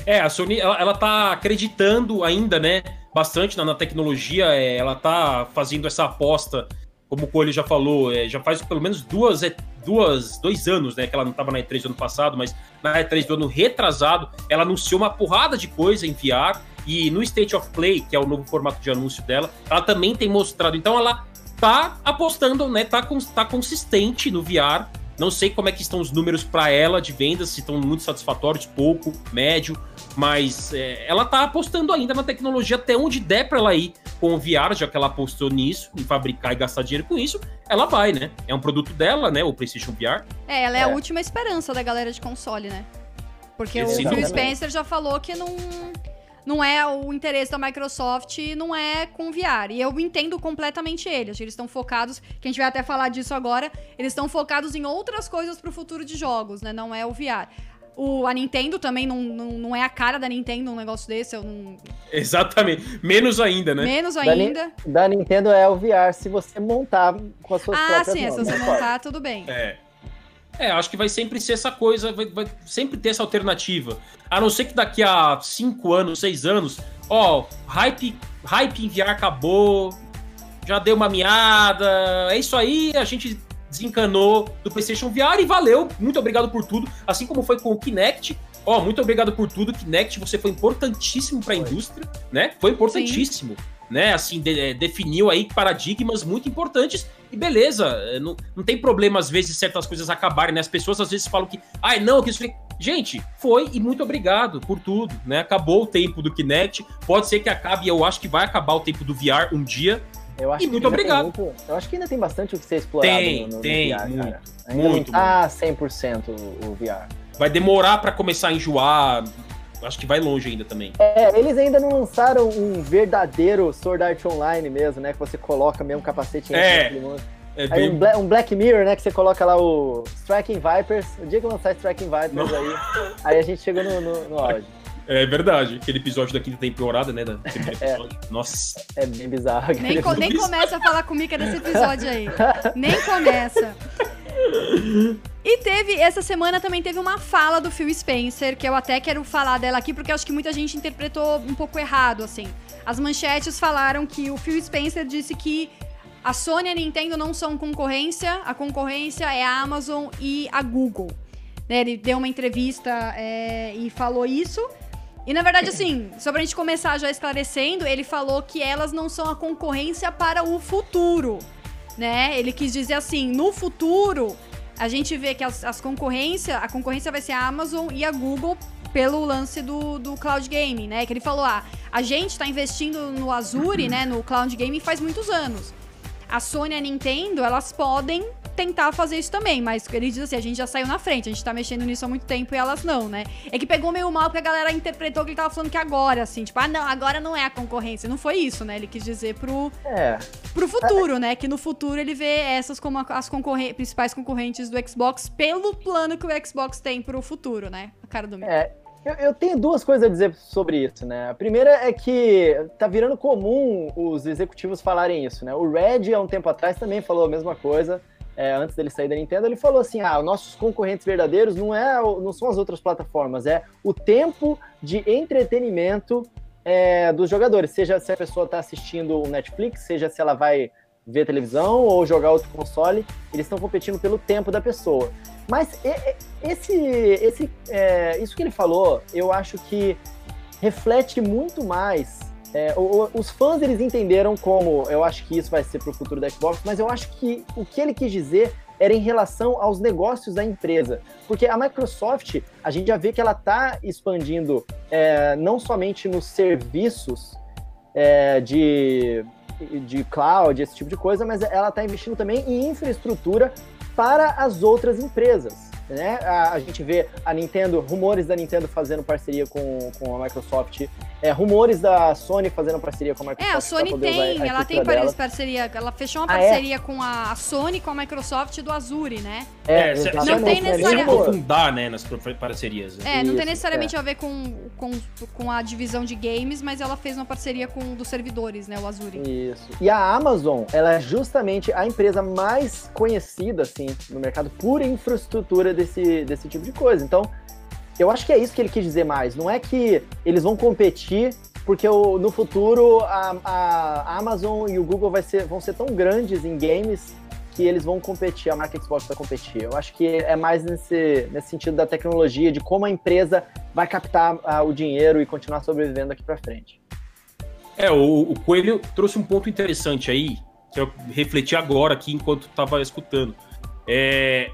É, a Sony, ela, ela tá acreditando ainda, né, bastante na, na tecnologia, é, ela tá fazendo essa aposta, como o Coelho já falou, é, já faz pelo menos duas, é, duas, dois anos, né, que ela não tava na E3 do ano passado, mas na E3 do ano retrasado, ela anunciou uma porrada de coisa em VR, e no State of Play, que é o novo formato de anúncio dela, ela também tem mostrado, então ela tá apostando, né, tá, tá consistente no VR, não sei como é que estão os números para ela de vendas, se estão muito satisfatórios, pouco, médio, mas é, ela tá apostando ainda na tecnologia até onde der para ela ir, com o VR, já que ela apostou nisso, em fabricar e gastar dinheiro com isso, ela vai, né? É um produto dela, né? O PlayStation VR. É, ela é, é. a última esperança da galera de console, né? Porque o Phil Spencer já falou que não não é o interesse da Microsoft, não é com VR. E eu entendo completamente eles. Eles estão focados, que a gente vai até falar disso agora, eles estão focados em outras coisas pro futuro de jogos, né? Não é o VR. O, a Nintendo também não, não, não é a cara da Nintendo um negócio desse. Eu não... Exatamente. Menos ainda, né? Menos ainda. Da, da, Nintendo é o VR se você montar com as suas ah, próprias Ah, sim, mãos, se você né? montar, tudo bem. É. É, acho que vai sempre ser essa coisa, vai, vai, sempre ter essa alternativa. A não ser que daqui a 5 anos, 6 anos, ó, hype, hype em VR acabou, já deu uma miada, é isso aí, a gente desencanou do PlayStation VR e valeu, muito obrigado por tudo. Assim como foi com o Kinect, ó, muito obrigado por tudo, Kinect, você foi importantíssimo para a indústria, né? Foi importantíssimo. Sim né? Assim, de, é, definiu aí paradigmas muito importantes e beleza, é, não, não tem problema às vezes certas coisas acabarem, né? As pessoas às vezes falam que, ai, não, que isso. Gente, foi e muito obrigado por tudo, né? Acabou o tempo do Kinect, pode ser que acabe, eu acho que vai acabar o tempo do VR um dia. Eu acho e muito obrigado. Muito, eu acho que ainda tem bastante o que ser explorado tem, no, no tem, VR, muito, cara. Ainda muito, não tá muito. 100% o, o VR. Vai demorar para começar a enjoar, acho que vai longe ainda também. É, eles ainda não lançaram um verdadeiro Sword Art Online mesmo, né? Que você coloca mesmo capacete em é. É bem... um, Bla um, Black Mirror, né? Que você coloca lá o Striking Vipers. O dia que lançar Striking Vipers não. aí, aí a gente chega no, no, no áudio. É verdade, aquele episódio da quinta temporada, né? Da é, Nossa. É bem bizarro. Nem, co nem começa a falar comigo desse episódio aí. nem começa. E teve, essa semana também teve uma fala do Phil Spencer, que eu até quero falar dela aqui, porque acho que muita gente interpretou um pouco errado, assim. As manchetes falaram que o Phil Spencer disse que a Sony e a Nintendo não são concorrência, a concorrência é a Amazon e a Google. Né, ele deu uma entrevista é, e falou isso. E na verdade, assim, só pra gente começar já esclarecendo, ele falou que elas não são a concorrência para o futuro. Né? Ele quis dizer assim, no futuro, a gente vê que as, as concorrência, a concorrência vai ser a Amazon e a Google pelo lance do, do cloud gaming, né? Que ele falou, ah, a gente está investindo no Azure, né, no cloud gaming faz muitos anos. A Sony e a Nintendo, elas podem tentar fazer isso também, mas ele diz assim, a gente já saiu na frente, a gente tá mexendo nisso há muito tempo e elas não, né? É que pegou meio mal porque a galera interpretou que ele tava falando que agora, assim, tipo, ah, não, agora não é a concorrência. Não foi isso, né? Ele quis dizer pro, é. pro futuro, né? Que no futuro ele vê essas como as concorren principais concorrentes do Xbox pelo plano que o Xbox tem pro futuro, né? A cara do meu. É, eu, eu, tenho duas coisas a dizer sobre isso, né? A primeira é que tá virando comum os executivos falarem isso, né? O Red, há um tempo atrás, também falou a mesma coisa é, antes dele sair da Nintendo, ele falou assim: ah, nossos concorrentes verdadeiros não, é, não são as outras plataformas, é o tempo de entretenimento é, dos jogadores. Seja se a pessoa está assistindo o Netflix, seja se ela vai ver televisão ou jogar outro console, eles estão competindo pelo tempo da pessoa. Mas esse, esse, é, isso que ele falou, eu acho que reflete muito mais é, os fãs eles entenderam como eu acho que isso vai ser para o futuro da Xbox, mas eu acho que o que ele quis dizer era em relação aos negócios da empresa. Porque a Microsoft, a gente já vê que ela está expandindo é, não somente nos serviços é, de, de cloud, esse tipo de coisa, mas ela está investindo também em infraestrutura para as outras empresas né? A, a, gente vê a Nintendo, rumores da Nintendo fazendo parceria com, com a Microsoft, é, rumores da Sony fazendo parceria com a Microsoft. É, a Sony tem, a ela tem dela. parceria, ela fechou uma parceria ah, é? com a Sony, com a Microsoft do Azure, né? É, é não tem necessariamente aprofundar, né, nas parcerias. Né? É, não Isso, tem necessariamente é. a ver com, com, com a divisão de games, mas ela fez uma parceria com dos servidores, né, o Azure. Isso. E a Amazon, ela é justamente a empresa mais conhecida, assim, no mercado por infraestrutura desse, desse tipo de coisa. Então, eu acho que é isso que ele quis dizer mais. Não é que eles vão competir porque o, no futuro a, a, Amazon e o Google ser, vão ser tão grandes em games que eles vão competir, a marca Xbox vai competir. Eu acho que é mais nesse, nesse sentido da tecnologia, de como a empresa vai captar uh, o dinheiro e continuar sobrevivendo aqui para frente. É, o, o, Coelho trouxe um ponto interessante aí, que eu refleti agora aqui enquanto estava escutando. É,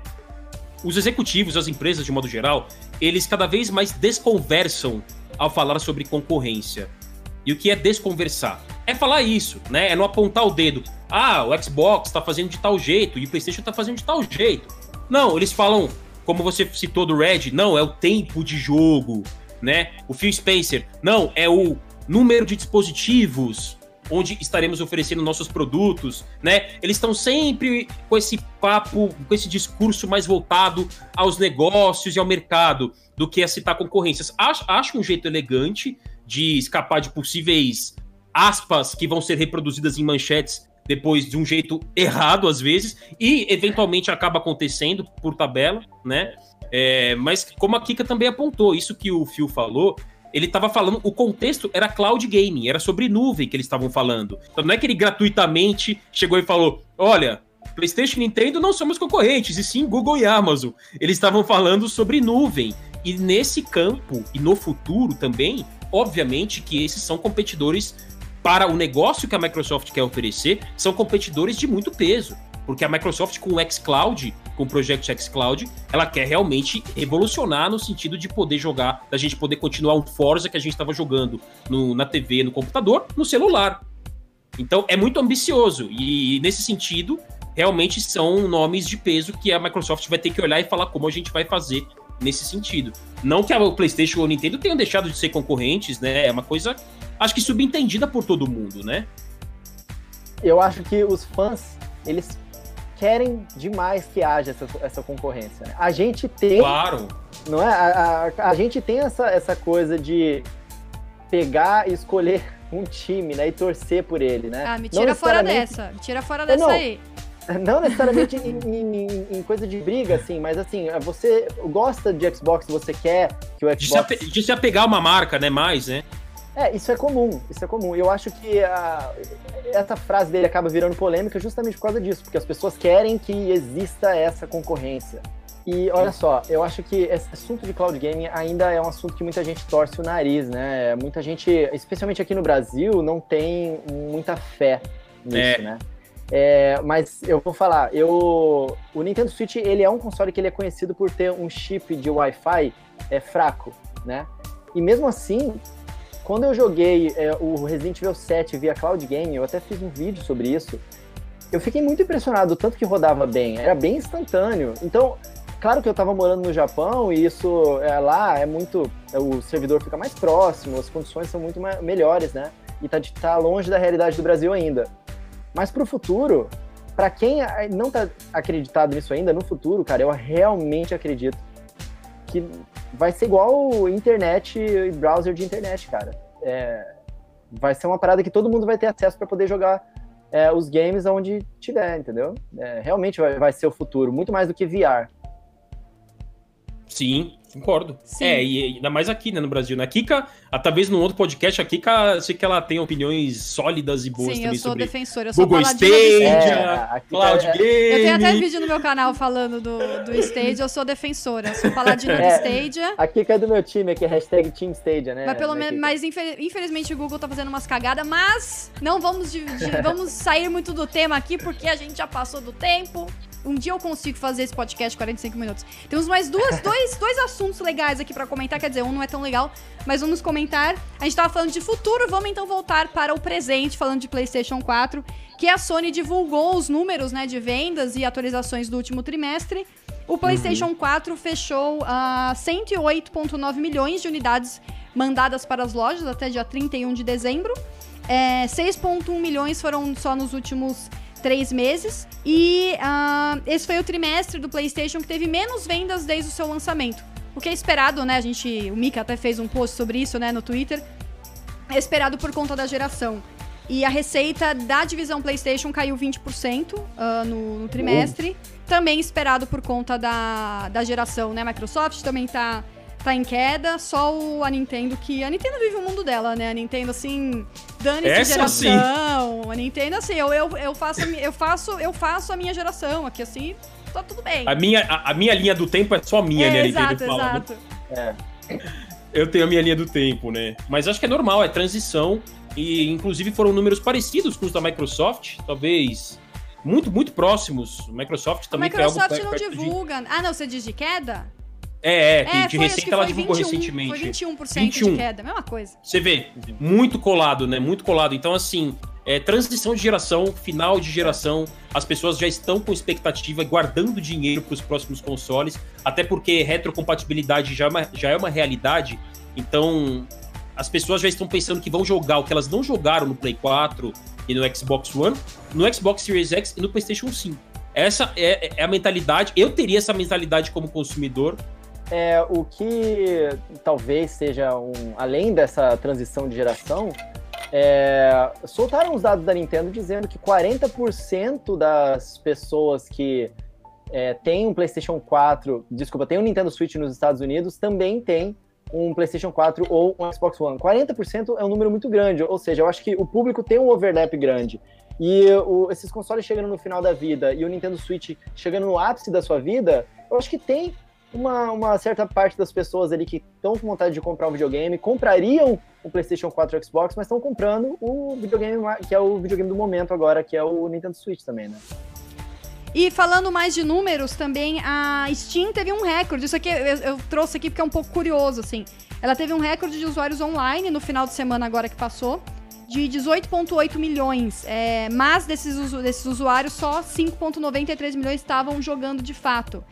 os executivos, as empresas de modo geral, eles cada vez mais desconversam ao falar sobre concorrência. E o que é desconversar? é falar isso, né? É não apontar o dedo. Ah, o Xbox tá fazendo de tal jeito e o PlayStation tá fazendo de tal jeito. Não, eles falam, como você citou do Red, não, é o tempo de jogo, né? O Phil Spencer, não, é o número de dispositivos onde estaremos oferecendo nossos produtos, né? Eles estão sempre com esse papo, com esse discurso mais voltado aos negócios e ao mercado do que a citar concorrências. Acho, acho um jeito elegante de escapar de possíveis aspas que vão ser reproduzidas em manchetes depois de um jeito errado às vezes e eventualmente acaba acontecendo por tabela, né? É, mas como a Kika também apontou, isso que o Phil falou, ele estava falando, o contexto era cloud gaming, era sobre nuvem que eles estavam falando. Então não é que ele gratuitamente chegou e falou: olha, PlayStation e Nintendo não somos concorrentes, e sim Google e Amazon. Eles estavam falando sobre nuvem. E nesse campo, e no futuro também, obviamente que esses são competidores para o negócio que a Microsoft quer oferecer, são competidores de muito peso. Porque a Microsoft com o xCloud, com o Project xCloud, ela quer realmente revolucionar no sentido de poder jogar, da gente poder continuar um Forza que a gente estava jogando no, na TV, no computador, no celular. Então é muito ambicioso e nesse sentido, realmente são nomes de peso que a Microsoft vai ter que olhar e falar como a gente vai fazer nesse sentido. Não que a PlayStation ou a Nintendo tenham deixado de ser concorrentes, né? É uma coisa acho que subentendida por todo mundo, né? Eu acho que os fãs, eles querem demais que haja essa, essa concorrência. Né? A gente tem. Claro. Não é? A, a, a, gente tem essa, essa coisa de pegar e escolher um time, né? E torcer por ele, né? Ah, me tira fora dessa. Me tira fora dessa não, aí. Não necessariamente em, em, em, coisa de briga, assim, mas assim, você gosta de Xbox, você quer que o Xbox. De se, ape de se apegar a uma marca, né? Mais, né? É, isso é comum, isso é comum. Eu acho que a, essa frase dele acaba virando polêmica justamente por causa disso, porque as pessoas querem que exista essa concorrência. E olha só, eu acho que esse assunto de cloud gaming ainda é um assunto que muita gente torce o nariz, né? Muita gente, especialmente aqui no Brasil, não tem muita fé nisso, é. né? É, mas eu vou falar, eu, o Nintendo Switch ele é um console que ele é conhecido por ter um chip de Wi-Fi é, fraco, né? E mesmo assim, quando eu joguei é, o Resident Evil 7 via Cloud Game, eu até fiz um vídeo sobre isso, eu fiquei muito impressionado, tanto que rodava bem, era bem instantâneo. Então, claro que eu estava morando no Japão e isso é, lá é muito. É, o servidor fica mais próximo, as condições são muito mais, melhores, né? E tá, tá longe da realidade do Brasil ainda. Mas para o futuro, para quem não tá acreditado nisso ainda, no futuro, cara, eu realmente acredito que vai ser igual internet e browser de internet, cara. É, vai ser uma parada que todo mundo vai ter acesso para poder jogar é, os games onde tiver, entendeu? É, realmente vai, vai ser o futuro, muito mais do que VR. Sim, Concordo. Sim. É, e ainda mais aqui, né, no Brasil. Na né? Kika, talvez num outro podcast, a Kika, sei que ela tem opiniões sólidas e boas Sim, também eu sou sobre defensora, eu sou Google Stadia, é, Cloud é... Game. Eu tenho até vídeo no meu canal falando do, do Stadia, eu sou defensora, eu sou paladina é, do Stadia. A Kika é do meu time, aqui é hashtag Team Stadia, né? Mas, pelo menos, mas infelizmente o Google tá fazendo umas cagadas, mas não vamos, de, de, vamos sair muito do tema aqui, porque a gente já passou do tempo. Um dia eu consigo fazer esse podcast 45 minutos. Temos mais duas, dois, dois assuntos legais aqui para comentar. Quer dizer, um não é tão legal, mas vamos comentar. A gente tava falando de futuro, vamos então voltar para o presente, falando de PlayStation 4, que a Sony divulgou os números né, de vendas e atualizações do último trimestre. O PlayStation uhum. 4 fechou uh, 108,9 milhões de unidades mandadas para as lojas até dia 31 de dezembro. É, 6,1 milhões foram só nos últimos três meses. E uh, esse foi o trimestre do PlayStation que teve menos vendas desde o seu lançamento. O que é esperado, né? A gente, o Mika até fez um post sobre isso, né, no Twitter. É esperado por conta da geração. E a receita da divisão PlayStation caiu 20% uh, ah, no, no, trimestre. Também esperado por conta da, da geração, né? Microsoft também tá tá em queda, só o, a Nintendo que. A Nintendo vive o mundo dela, né? A Nintendo, assim, dane-se geração. Sim. A Nintendo, assim, eu, eu, eu, faço, eu, faço, eu faço a minha geração aqui, assim, tá tudo bem. A minha, a, a minha linha do tempo é só minha, é, né? Exato, Nintendo exato. É. Eu tenho a minha linha do tempo, né? Mas acho que é normal, é transição. E inclusive foram números parecidos com os da Microsoft, talvez muito, muito próximos. Microsoft também A Microsoft não divulga. De... Ah, não, você diz de queda? É, é, que É, de receita que ela divulgou 21, recentemente. Foi 21% 21. de queda, mesma coisa. Você vê, muito colado, né? Muito colado. Então, assim, é, transição de geração, final de geração, as pessoas já estão com expectativa, guardando dinheiro para os próximos consoles, até porque retrocompatibilidade já é, uma, já é uma realidade. Então, as pessoas já estão pensando que vão jogar o que elas não jogaram no Play 4 e no Xbox One, no Xbox Series X e no PlayStation 5. Essa é, é a mentalidade. Eu teria essa mentalidade como consumidor. É, o que talvez seja um. Além dessa transição de geração, é, soltaram os dados da Nintendo dizendo que 40% das pessoas que é, têm um PlayStation 4, desculpa, tem um Nintendo Switch nos Estados Unidos, também tem um PlayStation 4 ou um Xbox One. 40% é um número muito grande, ou seja, eu acho que o público tem um overlap grande. E o, esses consoles chegando no final da vida e o Nintendo Switch chegando no ápice da sua vida, eu acho que tem uma, uma certa parte das pessoas ali que estão com vontade de comprar um videogame, comprariam o PlayStation 4 ou Xbox, mas estão comprando o videogame que é o videogame do momento agora, que é o Nintendo Switch também, né? E falando mais de números, também a Steam teve um recorde. Isso aqui eu, eu trouxe aqui porque é um pouco curioso, assim. Ela teve um recorde de usuários online no final de semana agora que passou, de 18,8 milhões. É, mas desses, desses usuários, só 5,93 milhões estavam jogando de fato.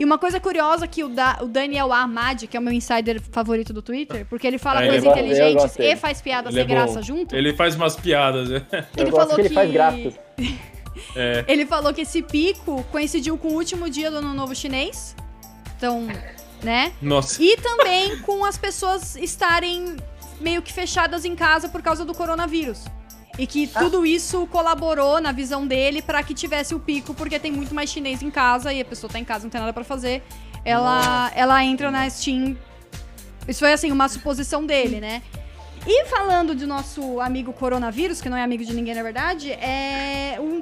E uma coisa curiosa que o, da- o Daniel Ahmad, que é o meu insider favorito do Twitter, porque ele fala É, coisas inteligentes e faz piada Ele sem é graça junto. Ele faz umas piadas, né? Ele falou que ele que- faz gráficos. É. Ele falou que esse pico coincidiu com o último dia do Ano Novo Chinês. Então, né? Nossa. E também com as pessoas estarem meio que fechadas em casa por causa do coronavírus. E que tudo isso colaborou na visão dele pra que tivesse o pico, porque tem muito mais chinês em casa e a pessoa tá em casa, não tem nada pra fazer. Ela, ela entra na Steam. Isso foi assim, uma suposição dele, né? E falando do nosso amigo coronavírus, que não é amigo de ninguém na verdade, é um-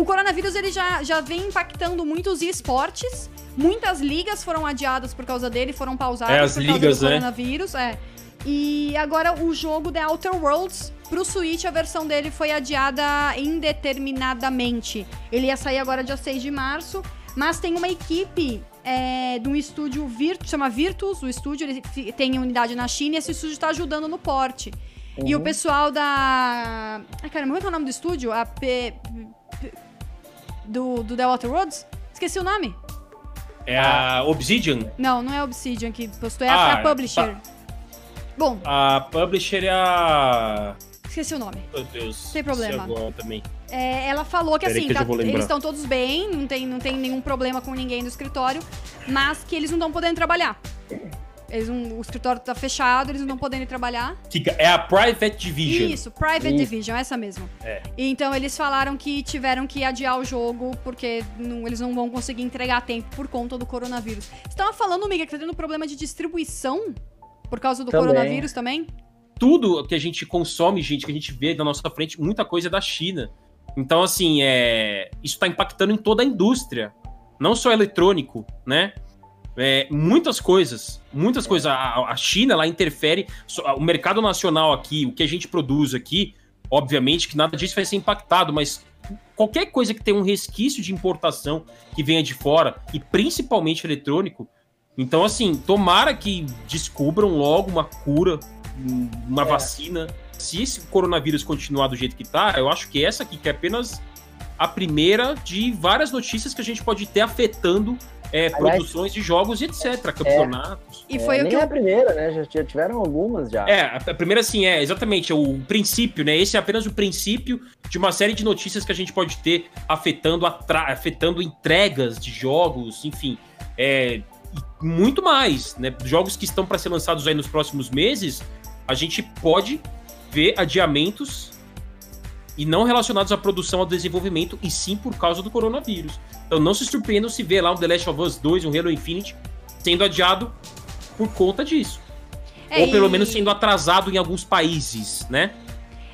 o coronavírus ele já, já vem impactando muito os esportes. Muitas ligas foram adiadas por causa dele, foram pausadas É, por ligas, causa do né? coronavírus. É. E agora o jogo The Outer Worlds, pro Switch, a versão dele foi adiada indeterminadamente. Ele ia sair agora dia 6 de março, mas tem uma equipe é, de um estúdio Virtus, chama Virtus, o estúdio, ele tem unidade na China e esse estúdio tá ajudando no porte. E o Uhum. pessoal da. Ai, caramba, como é que é o nome do estúdio? A P. P- do, do The Outer Worlds? Esqueci o nome. É a Obsidian. Não, não é a Obsidian que postou, é Ah, a, a Publisher. Bom, A publisher é a. esqueci o nome. Meu Deus. Tem problema. também. É, ela falou que Peraí assim, que tá- eles estão todos bem, não tem, não tem nenhum problema com ninguém no escritório, mas que eles não estão podendo trabalhar. Eles não- o escritório tá fechado, eles não estão podendo ir trabalhar. É a Private Division. Isso, Private Isso. Division, essa mesmo. É. Então eles falaram que tiveram que adiar o jogo porque não- eles não vão conseguir entregar a tempo por conta do coronavírus. Você tava falando, Miga, que tá tendo problema de distribuição por causa do Também. coronavírus também? Tudo que a gente consome, gente, que a gente vê na nossa frente, muita coisa é da China. Então, assim, é... isso tá impactando em toda a indústria. Não só eletrônico, né? É, muitas coisas, muitas coisas. A, a China, ela interfere. O mercado nacional aqui, o que a gente produz aqui, obviamente que nada disso vai ser impactado, mas qualquer coisa que tenha um resquício de importação que venha de fora, e principalmente eletrônico, então, assim, tomara que descubram logo uma cura, um- uma É. vacina. Se esse coronavírus continuar do jeito que tá, eu acho que essa aqui que é apenas a primeira de várias notícias que a gente pode ter afetando é, produções de jogos e etc, campeonatos. E É, foi o nem que é eu a primeira, né? Já, já tiveram algumas já. É, a a primeira, assim, é exatamente é o princípio, né? Esse é apenas o princípio de uma série de notícias que a gente pode ter afetando, atra- afetando entregas de jogos, enfim. É, e muito mais, né? Jogos que estão para ser lançados aí nos próximos meses, a gente pode ver adiamentos e não relacionados à produção ao desenvolvimento, e sim por causa do coronavírus. Então não se surpreendam se ver lá um The Last of Us 2, um Halo Infinite, sendo adiado por conta disso. É, Ou pelo e- menos sendo atrasado em alguns países, né?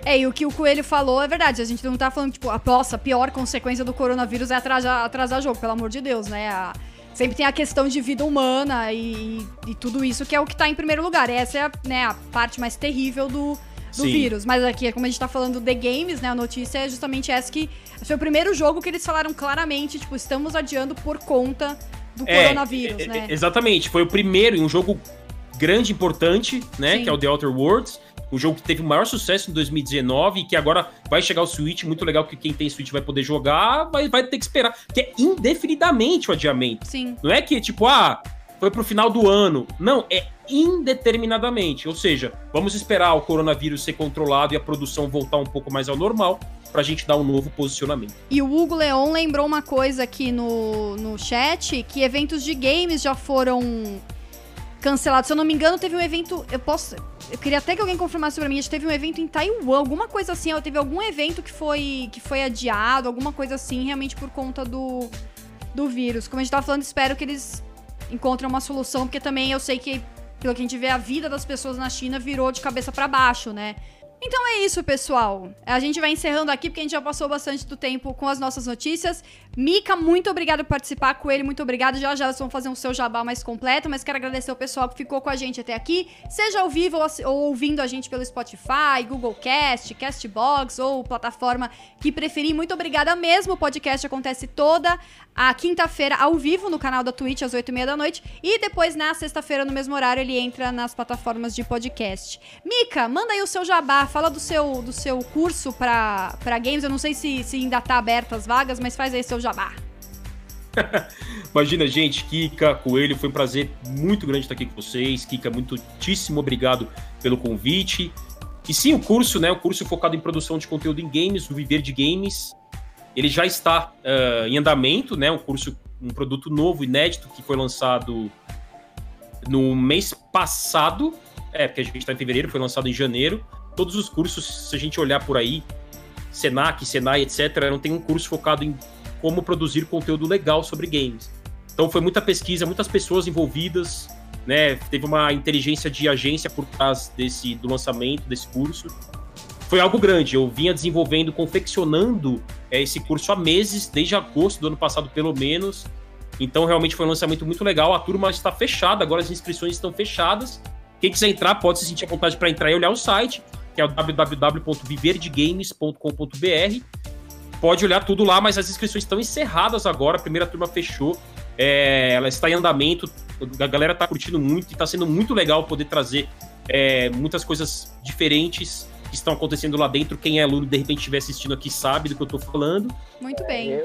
É, e o que o Coelho falou é verdade. A gente não tá falando, tipo, a nossa, a pior consequência do coronavírus é atrasar, atrasar jogo, pelo amor de Deus, né? A- sempre tem a questão de vida humana e, e tudo isso que é o que tá em primeiro lugar. Essa é a, né, a parte mais terrível do, do Sim. vírus. Mas aqui, como a gente tá falando de games, né? A notícia é justamente essa que foi o primeiro jogo que eles falaram claramente, tipo, estamos adiando por conta do é, coronavírus, é, né? Exatamente, foi o primeiro em um jogo grande, importante, né? Sim. Que é o The Outer Worlds. Um jogo que teve o maior sucesso em 2019 e que agora vai chegar o Switch. Muito legal que quem tem Switch vai poder jogar, vai, vai ter que esperar. Que é indefinidamente o adiamento. Sim. Não é que, tipo, ah, foi pro final do ano. Não, é indeterminadamente. Ou seja, vamos esperar o coronavírus ser controlado e a produção voltar um pouco mais ao normal pra gente dar um novo posicionamento. E o Hugo Leon lembrou uma coisa aqui no, no chat, que eventos de games já foram cancelados. Se eu não me engano, teve um evento, eu posso, eu queria até que alguém confirmasse pra mim, a gente teve um evento em Taiwan, alguma coisa assim, teve algum evento que foi que foi adiado, alguma coisa assim, realmente por conta do do vírus. Como a gente tava falando, espero que eles encontrem uma solução, porque também eu sei que pelo que a gente vê, a vida das pessoas na China virou de cabeça para baixo, né? Então é isso, pessoal. A gente vai encerrando aqui porque a gente já passou bastante do tempo com as nossas notícias. Mica, muito obrigado por participar. com ele, muito obrigado. Já já vão fazer um seu jabá mais completo, mas quero agradecer o pessoal que ficou com a gente até aqui, seja ao vivo ou, ou ouvindo a gente pelo Spotify, Google Cast, Castbox ou plataforma que preferir. Muito obrigada mesmo. O podcast acontece toda a quinta-feira ao vivo no canal da Twitch às 8h30 da noite e depois na sexta-feira no mesmo horário ele entra nas plataformas de podcast. Mica, manda aí o seu jabá fala do seu, do seu curso para games. Eu não sei se, se ainda tá aberto as vagas, mas faz aí seu jabá. Imagina, gente, Kika, Coelho, foi um prazer muito grande estar aqui com vocês. Kika, muitíssimo obrigado pelo convite. E sim, o curso, né? O curso focado em produção de conteúdo em games, o Viver de Games, ele já está uh, em andamento, né? Um curso, um produto novo, inédito, que foi lançado no mês passado. É, porque a gente está em fevereiro, foi lançado em janeiro todos os cursos, se a gente olhar por aí, Senac, Senai, etc., não tem um curso focado em como produzir conteúdo legal sobre games. Então foi muita pesquisa, muitas pessoas envolvidas, né? Teve uma inteligência de agência por trás desse do lançamento desse curso. Foi algo grande. Eu vinha desenvolvendo, confeccionando é, esse curso há meses, desde agosto do ano passado, pelo menos. Então realmente foi um lançamento muito legal. A turma está fechada, agora as inscrições estão fechadas. Quem quiser entrar pode se sentir à vontade para entrar e olhar o site que é o www.viverdegames.com.br. Pode olhar tudo lá, mas as inscrições estão encerradas agora. A primeira turma fechou. É, ela está em andamento. A galera está curtindo muito e está sendo muito legal poder trazer é, muitas coisas diferentes que estão acontecendo lá dentro. Quem é aluno, de repente, estiver assistindo aqui, sabe do que eu estou falando. Muito bem.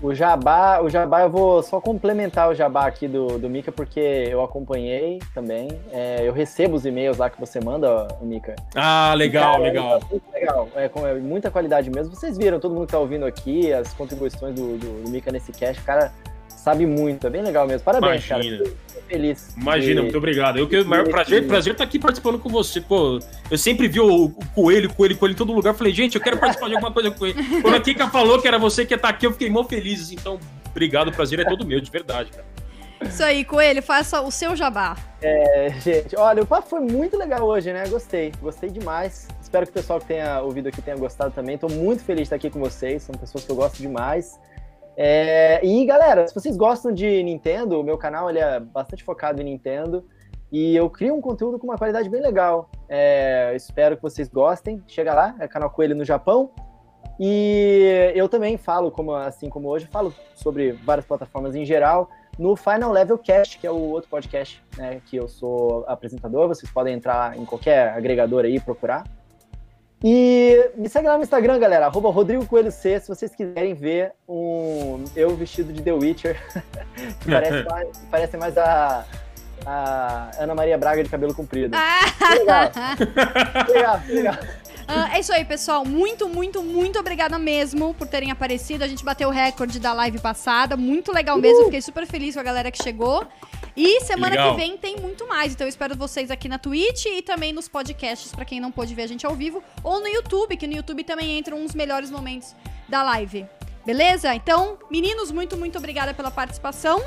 É, o Jabá, o Jabá, eu vou só complementar o Jabá aqui do, do Mika, porque eu acompanhei também. É, eu recebo os e-mails lá que você manda, Mika. Ah, legal, cara, legal. É legal. É, com é, muita qualidade mesmo. Vocês viram, todo mundo que tá ouvindo aqui, as contribuições do, do, do Mika nesse cast, o cara sabe muito, é bem legal mesmo. Parabéns, Imagina. cara. Fico feliz. Imagina, de... muito obrigado. Eu que maior prazer, prazer estar tá aqui participando com você. Pô, eu sempre vi o, o coelho, coelho, coelho em todo lugar. Falei, gente, eu quero participar de alguma coisa com ele. Quando a Kika falou que era você que ia estar tá aqui, eu fiquei mó feliz. Assim, então, obrigado, o prazer é todo meu, de verdade, cara. Isso aí, Coelho, faça o seu jabá. É, gente, olha, o papo foi muito legal hoje, né? Gostei, gostei demais. Espero que o pessoal que tenha ouvido aqui tenha gostado também. Estou muito feliz de estar aqui com vocês, são pessoas que eu gosto demais. É, e galera, se vocês gostam de Nintendo, o meu canal ele é bastante focado em Nintendo e eu crio um conteúdo com uma qualidade bem legal. É, espero que vocês gostem. Chega lá, é canal Coelho no Japão. E eu também falo, como, assim como hoje, falo sobre várias plataformas em geral no Final Level Cast, que é o outro podcast né, que eu sou apresentador. Vocês podem entrar em qualquer agregador aí e procurar. E me segue lá no Instagram, galera, arroba Rodrigo Coelho C, se vocês quiserem ver um eu vestido de The Witcher, que parece mais, parece mais a, a Ana Maria Braga de cabelo comprido. Ah. Legal. legal, legal. Uh, é isso aí, pessoal. Muito, muito, muito obrigada mesmo por terem aparecido. A gente bateu o recorde da live passada. Muito legal mesmo. Fiquei super feliz com a galera que chegou. E semana Legal. que vem tem muito mais. Então eu espero vocês aqui na Twitch e também nos podcasts, para quem não pôde ver a gente ao vivo. Ou no YouTube, que no YouTube também entram uns melhores momentos da live. Beleza? Então, meninos, muito, muito obrigada pela participação.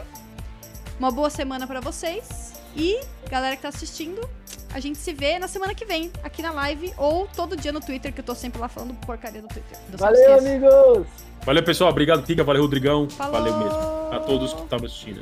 Uma boa semana para vocês. E, galera que tá assistindo, a gente se vê na semana que vem, aqui na live, ou todo dia no Twitter, que eu tô sempre lá falando porcaria no Twitter. Valeu, amigos! Valeu, pessoal. Obrigado, Kika. Valeu, Rodrigão. Falou. Valeu mesmo. A todos que estavam assistindo.